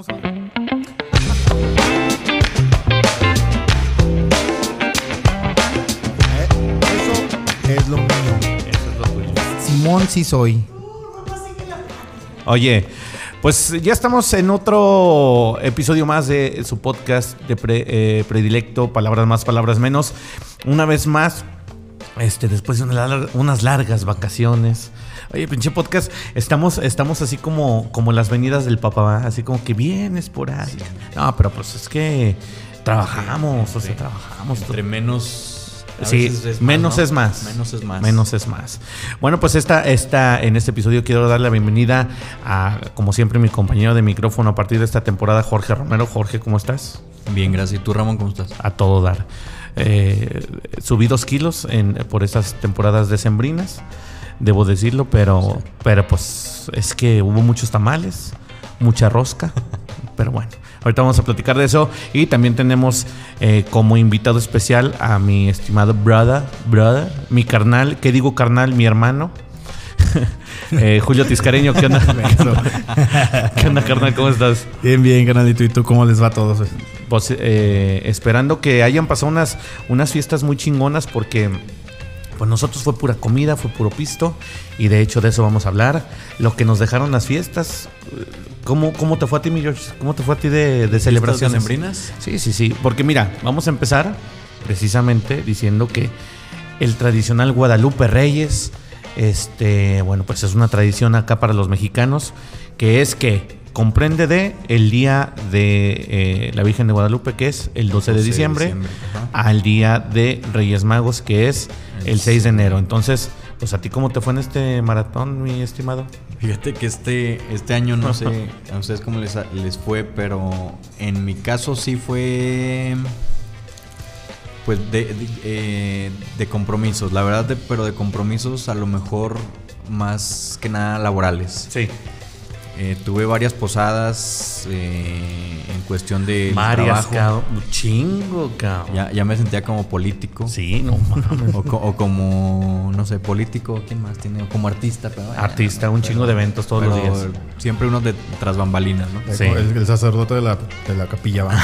vamos a... Eso es lo mío. Eso es lo tuyo. Simón sí soy. Oye, pues ya estamos en otro episodio más de su podcast de pre- eh, predilecto, palabras más, palabras menos. Una vez más, este, después de una unas largas vacaciones. Oye, pinche podcast, estamos, estamos así como, como las venidas del papá, así como que bien esporádica. No, pero pues es que trabajamos, o sea, trabajamos. Entre menos. a Sí, es más, menos ¿no? es más. Menos es más. Menos es más. Bueno, pues esta, esta, en este episodio quiero dar la bienvenida a, como siempre, mi compañero de micrófono a partir de esta temporada, Jorge Romero. Jorge, ¿cómo estás? Bien, gracias. ¿Y tú, Ramón, cómo estás? A todo dar. Eh, subí dos kilos en, por estas temporadas decembrinas, debo decirlo, pero, pero pues es que hubo muchos tamales, mucha rosca, pero bueno. Ahorita vamos a platicar de eso y también tenemos eh, como invitado especial a mi estimado brother, brother, mi carnal, ¿qué digo carnal? Mi hermano, Eh, Julio Tiscareño, ¿qué onda? ¿Qué onda, ¿Qué onda, carnal? ¿Cómo estás? Bien, bien, canalito. ¿Y tú cómo les va a todos? Pues eh, esperando que hayan pasado unas, unas fiestas muy chingonas porque pues nosotros fue pura comida, fue puro pisto y de hecho de eso vamos a hablar. Lo que nos dejaron las fiestas. ¿Cómo, cómo te fue a ti, mi George? ¿Cómo te fue a ti de, de celebraciones? decembrinas? Sí, sí, sí. Porque mira, vamos a empezar precisamente diciendo que el tradicional Guadalupe Reyes, este, bueno, pues es una tradición acá para los mexicanos, que es que comprende de el día de eh, la Virgen de Guadalupe, que es el 12 de 12 de diciembre, al día de Reyes Magos, que es el 6 de enero. Entonces, pues a ti cómo te fue en este maratón, mi estimado? Fíjate que este, este año no sé a ustedes cómo les, les fue, pero en mi caso sí fue. Pues de, de, eh, de compromisos, la verdad, de- pero de compromisos a lo mejor más que nada laborales. Sí. Eh, tuve varias posadas eh, en cuestión de Varias, trabajo. cabrón. Chingo, cabrón. Ya, ya me sentía como político. Sí, no mames. O, co- o como, no sé, político, ¿quién más tiene? O como artista. Pero, bueno, Artista, un chingo de eventos todos los días. Siempre unos de tras bambalinas, ¿no? Sí. El, el sacerdote de la, de la capilla, va.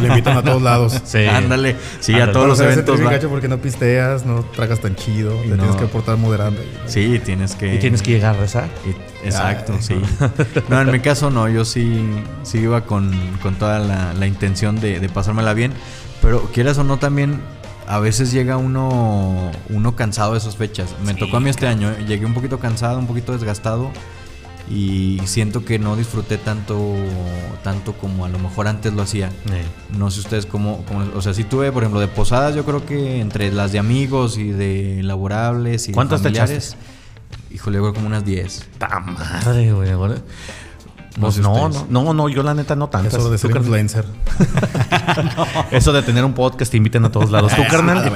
Le invitan a todos lados. Sí. Ándale, sí, Ándale. a todos los eventos. va. gacho porque no pisteas, no tragas tan chido, te No. tienes que portar moderando. Sí, tienes que. Y tienes que llegar a rezar. y- exacto, Ah, sí. No, en mi caso no, yo sí, sí iba con, con toda la, la intención de, de pasármela bien. Pero quieras o no, también a veces llega uno, uno cansado de esas fechas. Me Sí, tocó a mí este año, llegué un poquito cansado, un poquito desgastado. Y siento que no disfruté tanto, tanto como a lo mejor antes lo hacía. No sé ustedes cómo, cómo- o sea, si tuve, por ejemplo, de posadas, yo creo que entre las de amigos y de laborables y de ¿Cuántas te familiares, híjole, creo como unas 10. Ta madre, güey. No Pues sé no, no, no, no, yo la neta no tantas. Eso de ser influencer. Eso de tener un podcast te inviten a todos lados. ¿Tú, carnal?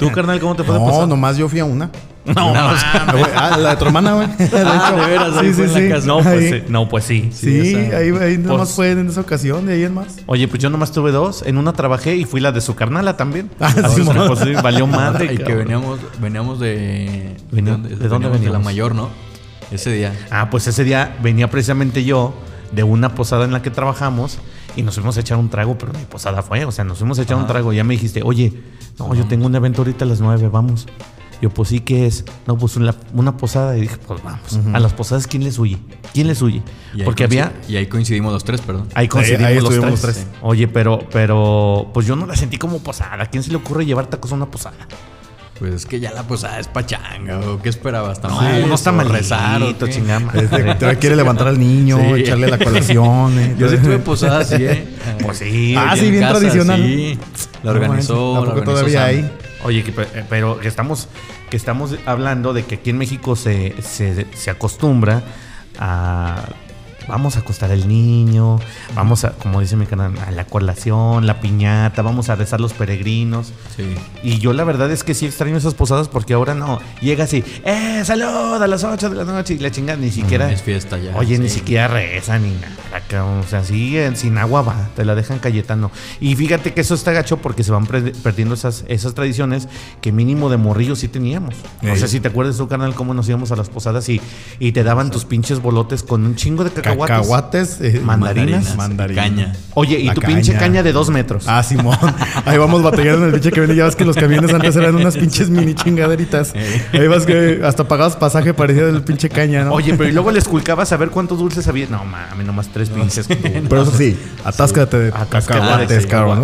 ¿Tú, carnal, cómo te fue de No, posada? nomás yo fui a una. No, Ah, la de tu hermana, güey. De Ah, de veras, en la casa. No, pues Ahí. sí. No, pues sí. Sí, esa- ahí, ahí nomás Pues- fue en esa ocasión, de ahí en más. Oye, pues yo nomás tuve dos. En una trabajé y fui la de su carnala también. Ah, Así sí, es que, mo- pues, sí, valió madre. y que veníamos, veníamos de. Venía- ¿de dónde veníamos? De la mayor, ¿no? Ese día. Ah, pues ese día venía precisamente yo de una posada en la que trabajamos y nos fuimos a echar un trago, pero mi posada fue, o sea, nos fuimos a echar un trago y ya me dijiste, oye, no, yo tengo un evento ahorita a las nueve, vamos. Yo, pues sí, ¿qué es? No, pues una, una posada. Y dije, pues vamos. A las posadas, ¿quién les huye? ¿Quién les huye? Y Porque había... Y ahí coincidimos los tres, perdón. Ahí coincidimos ahí los, tres. los tres. Oye, pero, pero, pues yo no la sentí como posada. ¿A quién se le ocurre llevar tacos a una posada? Pues es que ya la posada es pachanga, ¿o qué esperabas? No, ¿Tamales no está o malito, rezar o chingama. Este, quiere levantar al niño, Sí. echarle la colación. eh. Yo sí tuve posada así, ¿eh? Pues sí. Ah, sí, en bien tradicional. Sí, la No organizó. manches, ¿a la poco organizó todavía Sam. hay? Oye, que eh, pero que estamos, que estamos hablando de que aquí en México se, se, se acostumbra a vamos a acostar al niño, vamos a, como dice mi canal, a la colación, la piñata, vamos a rezar los peregrinos. Sí. Y yo la verdad es que sí extraño esas posadas porque ahora no. Llega así, ¡eh, salud! A las 8 de la noche y la chingada ni siquiera. Es fiesta ya. Oye, ni siquiera reza ni nada. O sea, sí, eh, sin agua va, te la dejan Cayetano. Y fíjate que eso está gacho porque se van perdiendo esas, esas tradiciones que mínimo de morrillos sí teníamos. No Ey. sé si te acuerdas tu canal cómo nos íbamos a las posadas y, y te daban tus pinches bolotes con un chingo de cacahuates cacahuates. Cacahuates. eh, Mandarinas. Mandarinas. Caña. Oye, y La tu pinche caña. de dos metros. Ah, Simón. Ahí vamos batallando en el pinche camión. Y ya ves que los camiones antes eran unas pinches mini chingaderitas. Ahí vas que hasta pagabas pasaje parecía del pinche caña, ¿no? Oye, pero y luego le esculcabas a ver cuántos dulces había. No mames, nomás tres pinches. Pero eso sí, atáscate de cacahuates, cabrón.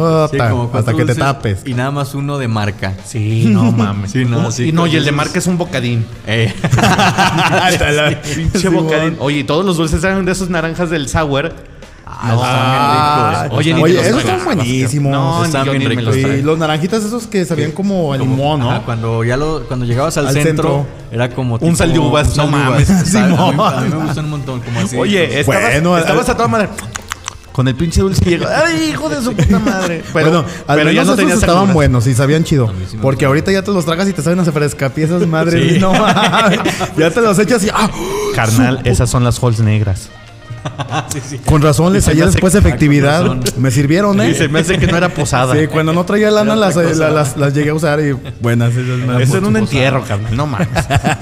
Hasta que te tapes. Y nada más uno de marca. Sí, no mames. Sí, no, sí, y no, y el de marca es un bocadín. Eh. Pinche bocadín. Oye, todos los dulces eran de esos naranjas del sour. No, Ah, Oye, ni oye, los esos son buenísimos. No, Están bien ricos. los naranjitas esos que sabían como a limón, ¿no? Ajá, cuando ya lo, cuando llegabas al, Al centro, centro. era como Un sal de uvas, no mames. sea, a, mí, a mí me gustan un montón, como así. Oye, estabas, Bueno, estabas a toda madre. Con el pinche dulce y llegó. ¡Ay, hijo de su puta madre! Pero, bueno, al pero ya menos no esos estaban buenos y sabían chido. sí Porque ahorita ya te los tragas y te saben a frescapiezas madres. Sí. No. Ya te los echas y ¡ah! Carnal, esas son las halls negras. sí, sí. Con razón les hallé después efectividad. Me sirvieron, ¿eh? Y se me hace que no era posada. Sí, cuando no traía lana las, eh, las, las llegué a usar y buenas. esas Eso era un entierro, carnal. No mames.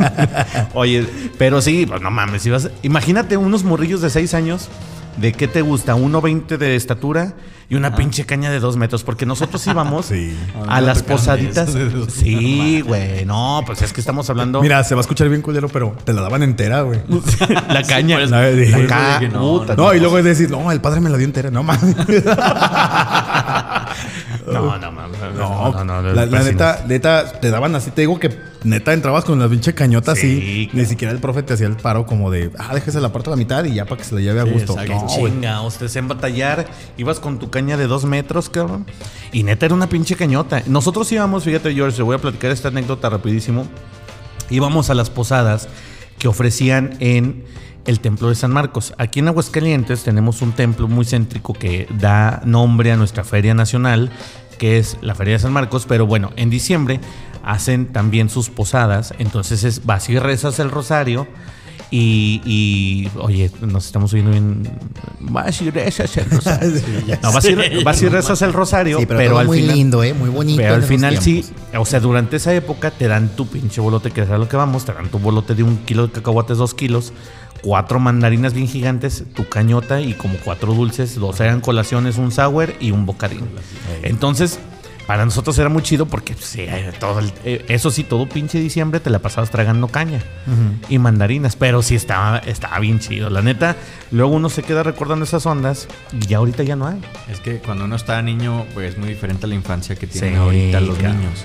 Oye, pero sí, pues no mames. Imagínate unos morrillos de 6 años. ¿De qué te gusta? 1.20 de estatura y una pinche caña de 2 metros. Porque nosotros íbamos Sí. a las posaditas. dos. Sí, güey. No, pues es que estamos hablando. Mira, se va a escuchar bien culero, pero te la daban entera, güey. la caña. La- dije- La ca- dije, no, puta, No, y luego es decir, no, el padre me la dio entera. No mames. No, no, mames. No, no, no, no, la, la sí, neta, neta, te daban así. Te digo que neta entrabas con la pinche cañota así. Sí, Ni siquiera el profe te hacía el paro como de, ah, déjese la parte a la mitad y ya para que se la lleve a Sí, gusto. exacto. No, chinga, ustedes en batallar, ibas con tu caña de dos metros, cabrón. Y neta era una pinche cañota. Nosotros íbamos, fíjate, George, te voy a platicar esta anécdota rapidísimo. Íbamos a las posadas que ofrecían en el templo de San Marcos. Aquí en Aguascalientes tenemos un templo muy céntrico que da nombre a nuestra feria nacional, que es la Feria de San Marcos. Pero bueno, en diciembre hacen también sus posadas. Entonces es vas y rezas el rosario. Y, y, oye, nos estamos oyendo bien. Vas y rezas el rosario. No, vas, y, vas y rezas el rosario, Sí, pero, al muy final. lindo, ¿eh? Muy bonito. Pero al final sí, o sea, durante esa época te dan tu pinche bolote, que es a lo que vamos, te dan tu bolote de un kilo de cacahuates, dos kilos, cuatro mandarinas bien gigantes, tu cañota y como cuatro dulces, dos eran colaciones, un sour y un bocadín. Entonces, para nosotros era muy chido porque pues, sí, eh, todo el- eh, eso sí, todo pinche diciembre te la pasabas tragando caña y mandarinas, pero sí estaba, estaba bien chido. La neta, luego uno se queda recordando esas ondas y ya ahorita ya no hay. Es que cuando uno está niño, pues es muy diferente a la infancia que tienen Sí, ahorita los claro. niños.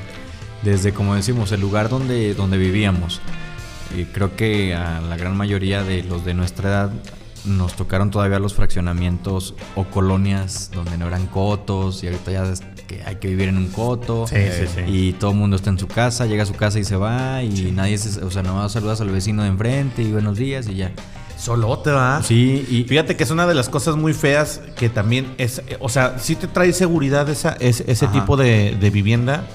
Desde, como decimos, el lugar donde, donde vivíamos. Y creo que a la gran mayoría de los de nuestra edad nos tocaron todavía los fraccionamientos o colonias donde no eran cotos y ahorita ya es que hay que vivir en un coto Sí, sí, sí. y todo el mundo está en su casa, llega a su casa y se va y nadie se, o sea, nomás saludas al vecino de enfrente y buenos días y ya. Solo te va. Sí, y Fíjate que es una de las cosas muy feas que también es, eh, o sea, sí te trae seguridad esa, es- ese Ajá. tipo de, de vivienda,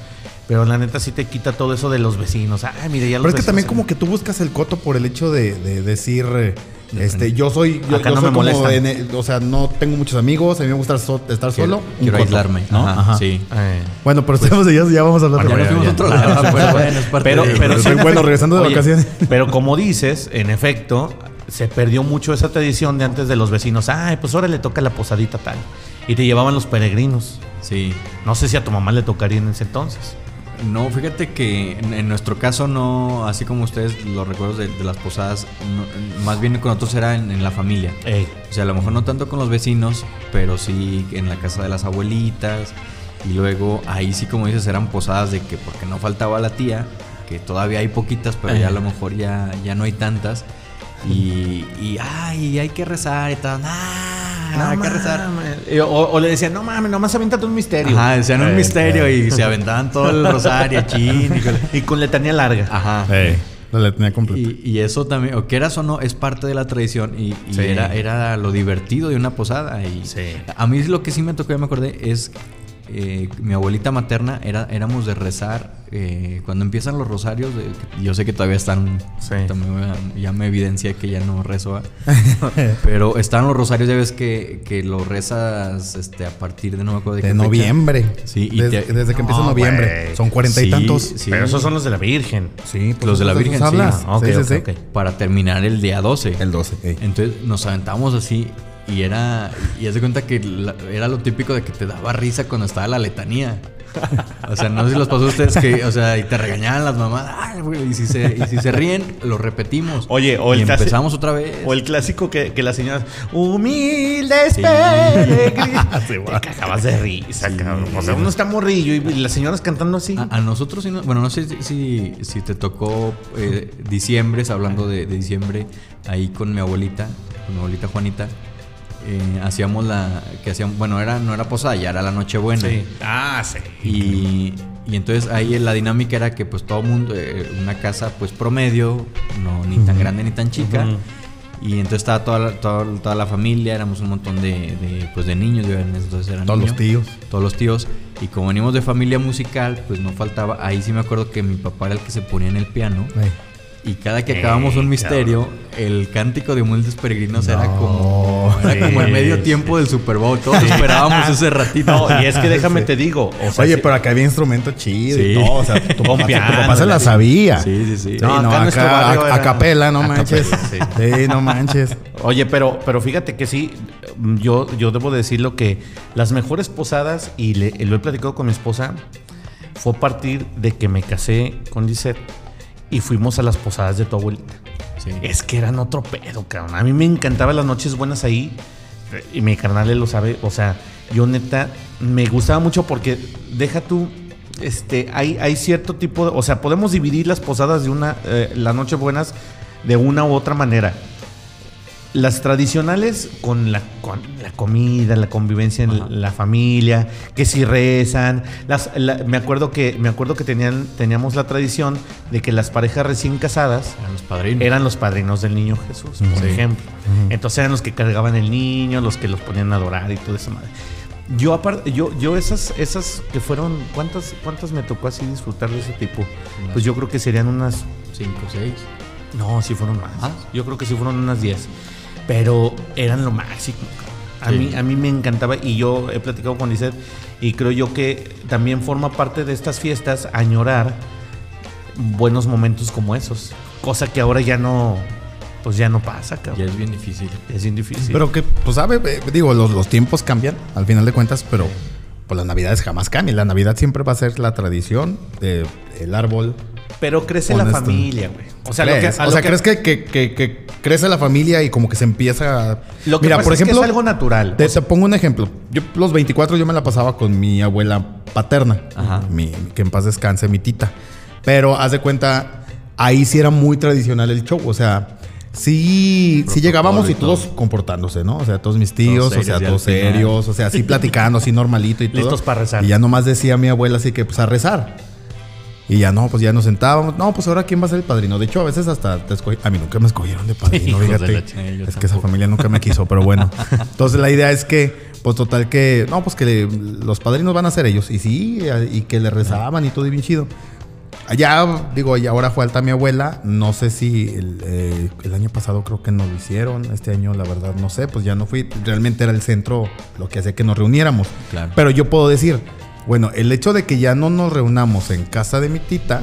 pero la neta sí te quita todo eso de los vecinos. Ay, mire, ya los Pero es que también se- como que tú buscas el coto por el hecho de, de decir, eh, este, yo soy, yo, Acá yo no soy me como, en el- o sea, no tengo muchos amigos, a mí me gusta so- estar solo. quiero, un quiero coto, aislarme. ¿no? Ajá, Ajá. sí. Eh, Bueno, pero estamos de ellos, ya vamos a hablar Ya de nos fuimos a otro ya. lado, pero bueno, es parte Pero- de- pero sí, bueno, regresando de Oye, vacaciones. Pero como dices, en efecto, se perdió mucho esa tradición de antes de los vecinos. Ay, pues ahora le toca la posadita tal. Y te llevaban los peregrinos. Sí. No sé si a tu mamá le tocaría en ese entonces. No, fíjate que en, en nuestro caso no, así como ustedes los recuerdos de, de las posadas, no- más bien con nosotros era en, en la familia. Ey, O sea, a lo mejor no tanto con los vecinos, pero sí en la casa de las abuelitas. Y luego ahí sí, como dices, eran posadas de que porque no faltaba la tía, que todavía hay poquitas, pero ya a lo mejor ya, ya no hay tantas. Y, y ay, hay que rezar y tal. Ah, hay que rezar. Y- O, o le decían, no mames, nomás aviéntate un misterio. Ajá, decían un Eh, misterio y se aventaban todo el rosario, chin. y con- Y con letanía larga. Ajá. Eh, la. Y, y eso también, o quieras o no, es parte de la tradición y, y Sí. era, era lo divertido de una posada. Y Sí. A mí lo que sí me tocó, ya me acordé, es eh, mi abuelita materna era, éramos de rezar. eh, cuando empiezan los rosarios, de- yo sé que todavía están. Sí. también ya me evidencié que ya no rezo. ¿ah? Pero están los rosarios, ya ves que, que los rezas este, a partir de no me acuerdo de, qué De fecha. noviembre. Sí, y desde, te- desde que empieza No, noviembre. güey. Son cuarenta y tantos. sí. Pero esos son los de la Virgen. Sí, pues Los de la Virgen, habla. sí. Ok, sí, sí, ok, sí. ok. Para terminar el día 12. El 12. ey. Entonces nos aventamos así y era. Y haz de cuenta que la- era lo típico de que te daba risa cuando estaba la letanía. O sea, no sé si los pasó a ustedes que, o sea, y te regañaban las mamás. Ay, güey, y si se, y si se ríen, lo repetimos. Oye, o y el clásico- empezamos otra vez. O el clásico que, que las señoras, humildes Sí. Sí, Te cagabas de risa, cabrón. O sea, uno está morrillo y, y las señoras cantando así. A, a nosotros, bueno, no sé si, si, si te tocó eh, diciembre, hablando de, de diciembre, ahí con mi abuelita, con mi abuelita Juanita. Eh, hacíamos la. que hacíamos, bueno, era, no era posada, ya era la Nochebuena. Sí. Ah, sí. Y, y entonces ahí la dinámica era que pues todo mundo, eh, una casa pues promedio, no ni tan grande ni tan chica. Y entonces estaba toda la, toda, toda la familia, éramos un montón de, de, pues de niños, entonces eran Todos los tíos. Todos los tíos. Y como venimos de familia musical, pues no faltaba, ahí sí me acuerdo que mi papá era el que se ponía en el piano. Ey. Y cada que Eh, acabamos un misterio, el cántico de humildes peregrinos era como era como el medio sí. tiempo del Super Bowl. Todos esperábamos ese ratito. No, y es que déjame Sí. te digo. O sea, Oye, sí- pero acá había instrumento chido y Sí. todo. O sea, tu papá, tu papá se la sabía. Sí, sí, sí. Sí, No, no, acá acá barrio a, era- a capela, no a manches. capela, sí. no manches. Oye, pero, pero fíjate que sí, yo, yo debo decirlo que las mejores posadas, y le- lo he platicado con mi esposa, fue a partir de que me casé con Lisette y fuimos a las posadas de tu abuelita. Sí. Es que eran otro pedo, cabrón. A mí me encantaban las noches buenas ahí. Y mi carnal él lo sabe. O sea, yo neta me gustaba mucho porque deja tú. Este, hay, hay cierto tipo de. O sea, podemos dividir las posadas de una. eh, las noches buenas de una u otra manera. Las tradicionales con la, con la comida, la convivencia en Ajá. la familia, que si rezan. Las, la- me acuerdo que, me acuerdo que tenían, teníamos la tradición de que las parejas recién casadas Eran los padrinos. eran los padrinos del niño Jesús, por Sí. ejemplo. Entonces eran los que cargaban el niño, los que los ponían a adorar y toda esa madre. Yo aparte, yo, yo esas, esas que fueron, ¿cuántas, cuántas me tocó así disfrutar de ese tipo? Pues yo creo que serían unas, Cinco, seis. no, sí fueron más. ¿Ah? Yo creo que sí fueron unas 10. Pero eran lo máximo. A, Sí. mí, a mí me encantaba y yo he platicado con Lisette y creo yo que también forma parte de estas fiestas añorar buenos momentos como esos. Cosa que ahora ya no, pues ya no pasa, Ya cabrón. es bien difícil. Es bien difícil. Pero que, pues, sabe, eh, digo, los, los tiempos cambian al final de cuentas, pero pues las navidades jamás cambian. La navidad siempre va a ser la tradición de el árbol. Pero crece la familia, güey. O sea, lo que, o lo sea, que- ¿crees que, que- que- que crece la familia y como que se empieza a... Lo que pasa es que es algo natural. Te, O sea- te pongo un ejemplo. Yo los 24 yo me la pasaba con mi abuela paterna, Ajá. mi, que en paz descanse, mi tita. Pero haz de cuenta, ahí sí era muy tradicional el show. O sea, sí, sí llegábamos y todos todo. comportándose, ¿no? O sea, todos mis tíos, Todos o sea, todos serios, o sea, así platicando, así normalito y todo. Listos para rezar. Y ya nomás decía mi abuela así que pues a rezar. Y ya no, pues ya nos sentábamos. No, pues ahora quién va a ser el padrino. De hecho, a veces hasta te escogí. A mí nunca me escogieron de padrino, de fíjate. es que esa familia nunca me quiso, pero bueno. Entonces la idea es que, pues total que, no, pues que le- los padrinos van a ser ellos. Y sí, y que le rezaban y todo y bien chido. Allá, digo, y ahora fue alta mi abuela. No sé si el, eh, el año pasado creo que no lo hicieron. Este año, la verdad, no sé. Pues ya no fui. Realmente era el centro lo que hacía que nos reuniéramos. Claro. Pero yo puedo decir, bueno, el hecho de que ya no nos reunamos en casa de mi tita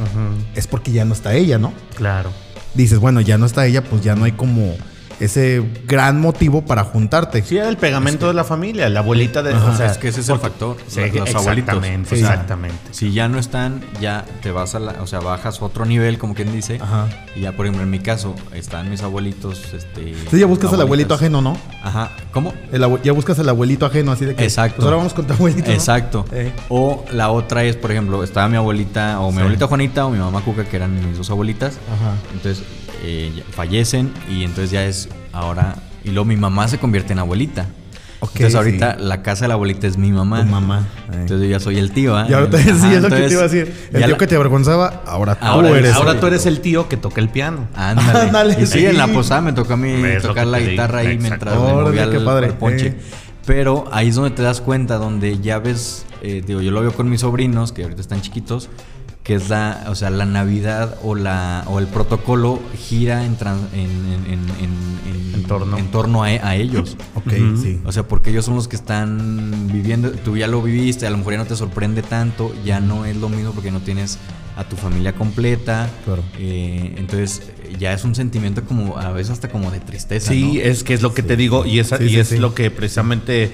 es porque ya no está ella, ¿no? Claro. Dices, bueno, ya no está ella, pues ya no hay como ese gran motivo para juntarte. Sí, era el pegamento de la familia, la abuelita de. Ajá, o sea, es que ese es el factor. Sí, los abuelitos. exactamente, O sea, exactamente. Si ya no están, ya te vas a la, o sea, bajas otro nivel, como quien dice. Ajá. Y ya, por ejemplo, en mi caso, están mis abuelitos, este. Entonces ya buscas al abuelito ajeno, ¿no? Ajá. ¿Cómo? El ya buscas al abuelito ajeno, así de que. Exacto. Pues ahora vamos con tu abuelito. ¿no? Exacto. Eh. O la otra es, por ejemplo, estaba mi abuelita, o mi Sí. abuelita Juanita, o mi mamá Cuca, que eran mis dos abuelitas. Ajá. Entonces eh, fallecen y entonces ya es ahora. Y luego mi mamá se convierte en abuelita. Ok, entonces ahorita sí. la casa de la abuelita es mi mamá. Tu mamá. eh. Entonces yo ya soy el tío, ¿ah? y ahorita sí, es lo que entonces, te iba a decir. El tío la- que te avergonzaba, ahora tú Ahora eres. Ahora el- tú eres el tío que toca el piano. Ándale. Ándale, y sí, sí. en la posada me tocó a mí tocar que la guitarra ahí Exacto. mientras le Órale, movía qué el, padre. el ponche. Eh. Pero ahí es donde te das cuenta, donde ya ves eh, digo, yo lo veo con mis sobrinos, que ahorita están chiquitos, que es la, o sea, la Navidad o la o el protocolo gira en, tran- en, en, en- en- En torno. en torno a, a ellos. Ok, sí. O sea, porque ellos son los que están viviendo, tú ya lo viviste, a lo mejor ya no te sorprende tanto, ya no es lo mismo porque no tienes a tu familia completa. Claro. Eh, entonces ya es un sentimiento como a veces hasta como de tristeza. Sí, ¿no? es que es lo que te digo y, esa- Sí, y sí, es sí. lo que precisamente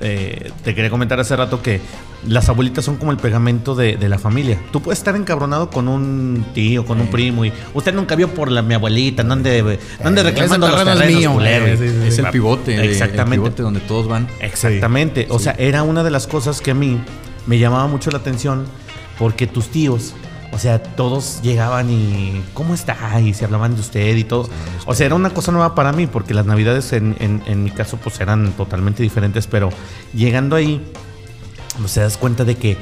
eh, te quería comentar hace rato que las abuelitas son como el pegamento de, de la familia. Tú puedes estar encabronado con un tío, con un Eh. primo y usted nunca vio por la, mi abuelita, no ande, no ande Eh, reclamando los terrenos, mío. culero. Eh, sí, sí, es sí. el pivote, Exactamente. el pivote donde todos van. Exactamente. O sea, era una de las cosas que a mí me llamaba mucho la atención porque tus tíos, o sea, todos llegaban y ¿cómo está? Y se hablaban de usted y todo. O sea, era una cosa nueva para mí porque las navidades en, en- en mi caso pues eran totalmente diferentes, pero llegando ahí, pues te das cuenta de que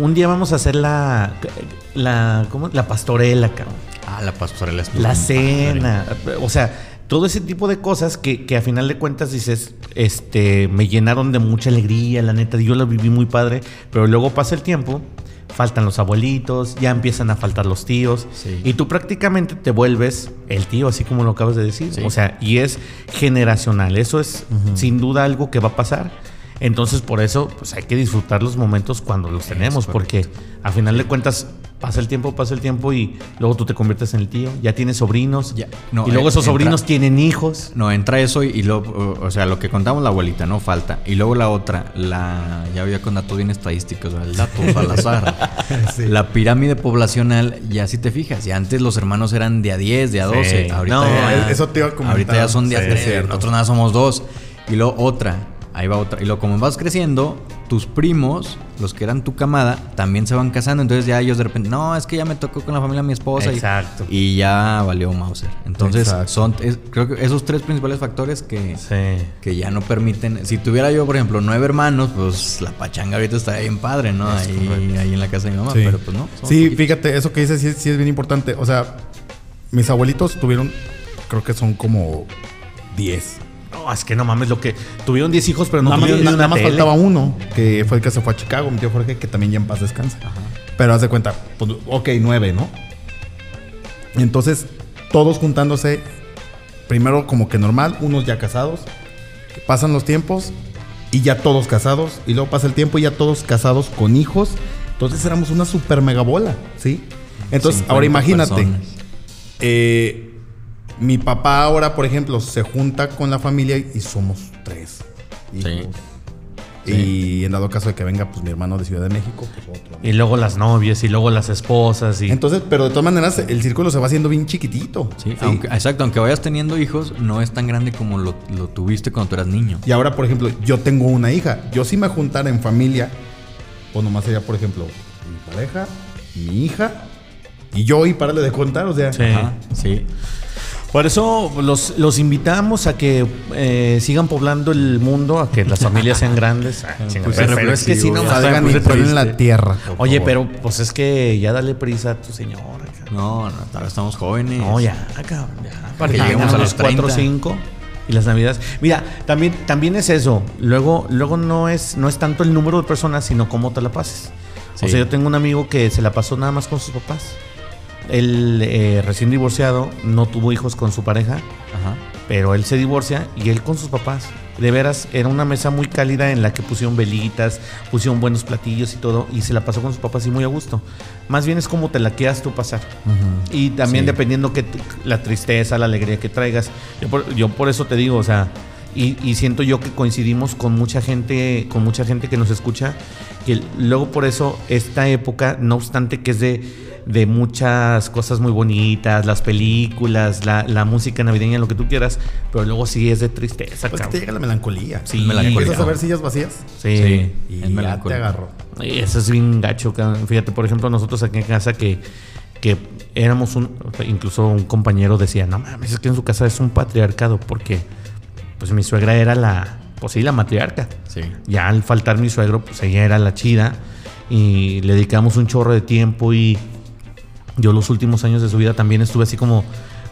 un día vamos a hacer la, la, ¿cómo? La pastorela, cabrón. Ah, la pastorela estuvo La cena, o sea, todo ese tipo de cosas que, que a final de cuentas dices, este, me llenaron de mucha alegría, la neta, yo lo viví muy padre, pero luego pasa el tiempo, faltan los abuelitos, ya empiezan a faltar los tíos, Sí. y tú prácticamente te vuelves el tío, así como lo acabas de decir, Sí. o sea, y es generacional, eso es sin duda algo que va a pasar. Entonces, por eso, pues hay que disfrutar los momentos cuando los tenemos, porque a final de cuentas pasa el tiempo, pasa el tiempo y luego tú te conviertes en el tío, ya tienes sobrinos, Ya, no, y luego eh, esos entra- sobrinos tienen hijos. No, entra eso y, y luego, o sea, lo que contamos la abuelita, no falta. Y luego la otra, la ya había con datos bien estadísticos, el dato al azar. Sí. La pirámide poblacional, ya si te fijas, ya antes los hermanos eran de a 10, de a 12. Sí. Ahorita, No, ya, eso te iba a comentar. ahorita ya son de a Sí, 3. es cierto. Nosotros nada somos dos. Y luego otra, ahí va otra. Y luego como vas creciendo, tus primos, los que eran tu camada, también se van casando. Entonces ya ellos de repente, no, es que ya me tocó con la familia de mi esposa. Exacto. Y, ya valió Mauser. Entonces, Exacto. son es- creo que esos tres principales factores que, Sí. que ya no permiten. Si tuviera yo, por ejemplo, nueve hermanos, pues la pachanga ahorita estaría bien padre, ¿no? Ahí, ahí en la casa de mi mamá, Sí. pero pues no. Sí, poquitos. fíjate, eso que dices sí, es- sí es bien importante. O sea, mis abuelitos tuvieron, creo que son como 10. No, es que no mames lo que tuvieron 10 hijos, pero no nada más, tuvieron ni nada una más tele. faltaba uno, que fue el que se fue a Chicago, mi tío Jorge, que también ya en paz descansa. Pero haz de cuenta, pues, ok, nueve, ¿no? Entonces, todos juntándose, primero como que normal, unos ya casados, pasan los tiempos y ya todos casados, y luego pasa el tiempo y ya todos casados con hijos. Entonces éramos una super mega bola, ¿sí? Entonces, 50 ahora imagínate, eh, mi papá ahora, por ejemplo, se junta con la familia y somos tres. Sí. hijos. Y en dado caso de que venga, pues mi hermano de Ciudad de México, pues otro. ¿no? Y luego las novias y luego las esposas y Entonces, pero de todas maneras, el círculo se va haciendo bien chiquitito. Sí, Sí. Aunque, exacto, aunque vayas teniendo hijos, no es tan grande como lo, lo tuviste cuando tú eras niño. Y ahora, por ejemplo, yo tengo una hija. Yo si me juntara en familia, pues nomás sería, por ejemplo, mi pareja, mi hija y yo y párale de contar, o sea. Sí. Ajá, sí. Por eso los, los invitamos a que eh, sigan poblando el mundo, a que las familias sean grandes. Ah, Pues pero, pero es que si no, salgan y triste. la tierra. Oye, pero pues es que ya dale prisa a tu señora. cabrón. No, no, ahora estamos jóvenes. No, ya, cabrón, ya. Para que lleguemos a los los 4 o 30. 5 y las navidades. Mira, también, también es eso. Luego, luego no es, no es tanto el número de personas, sino cómo te la pases. Sí. O sea, yo tengo un amigo que se la pasó nada más con sus papás. Él, eh, recién divorciado, no tuvo hijos con su pareja, Ajá. pero él se divorcia y él con sus papás. De veras, era una mesa muy cálida en la que pusieron velitas, pusieron buenos platillos y todo, y se la pasó con sus papás y muy a gusto. Más bien es como te la quieras tú pasar. Y también Sí. dependiendo que la tristeza, la alegría que traigas. Yo por, yo por eso te digo, o sea, y, y siento yo que coincidimos con mucha gente, con mucha gente que nos escucha, que luego por eso esta época, no obstante que es de, de muchas cosas muy bonitas, las películas, la, la música navideña, lo que tú quieras, pero luego sí es de tristeza, Pues que te llega la melancolía. Sí, Y melancolía. A ver sillas vacías Sí. Sí. y Es ya melancólico. te agarró. Y eso es bien gacho. Fíjate, por ejemplo, nosotros aquí en casa que, que éramos un. Incluso un compañero decía: No mames, es que en su casa es un patriarcado, porque pues mi suegra era la. Pues sí, la matriarca. Sí. Ya al faltar mi suegro, pues ella era la chida. Y le dedicamos un chorro de tiempo. Y yo los últimos años de su vida también estuve así como.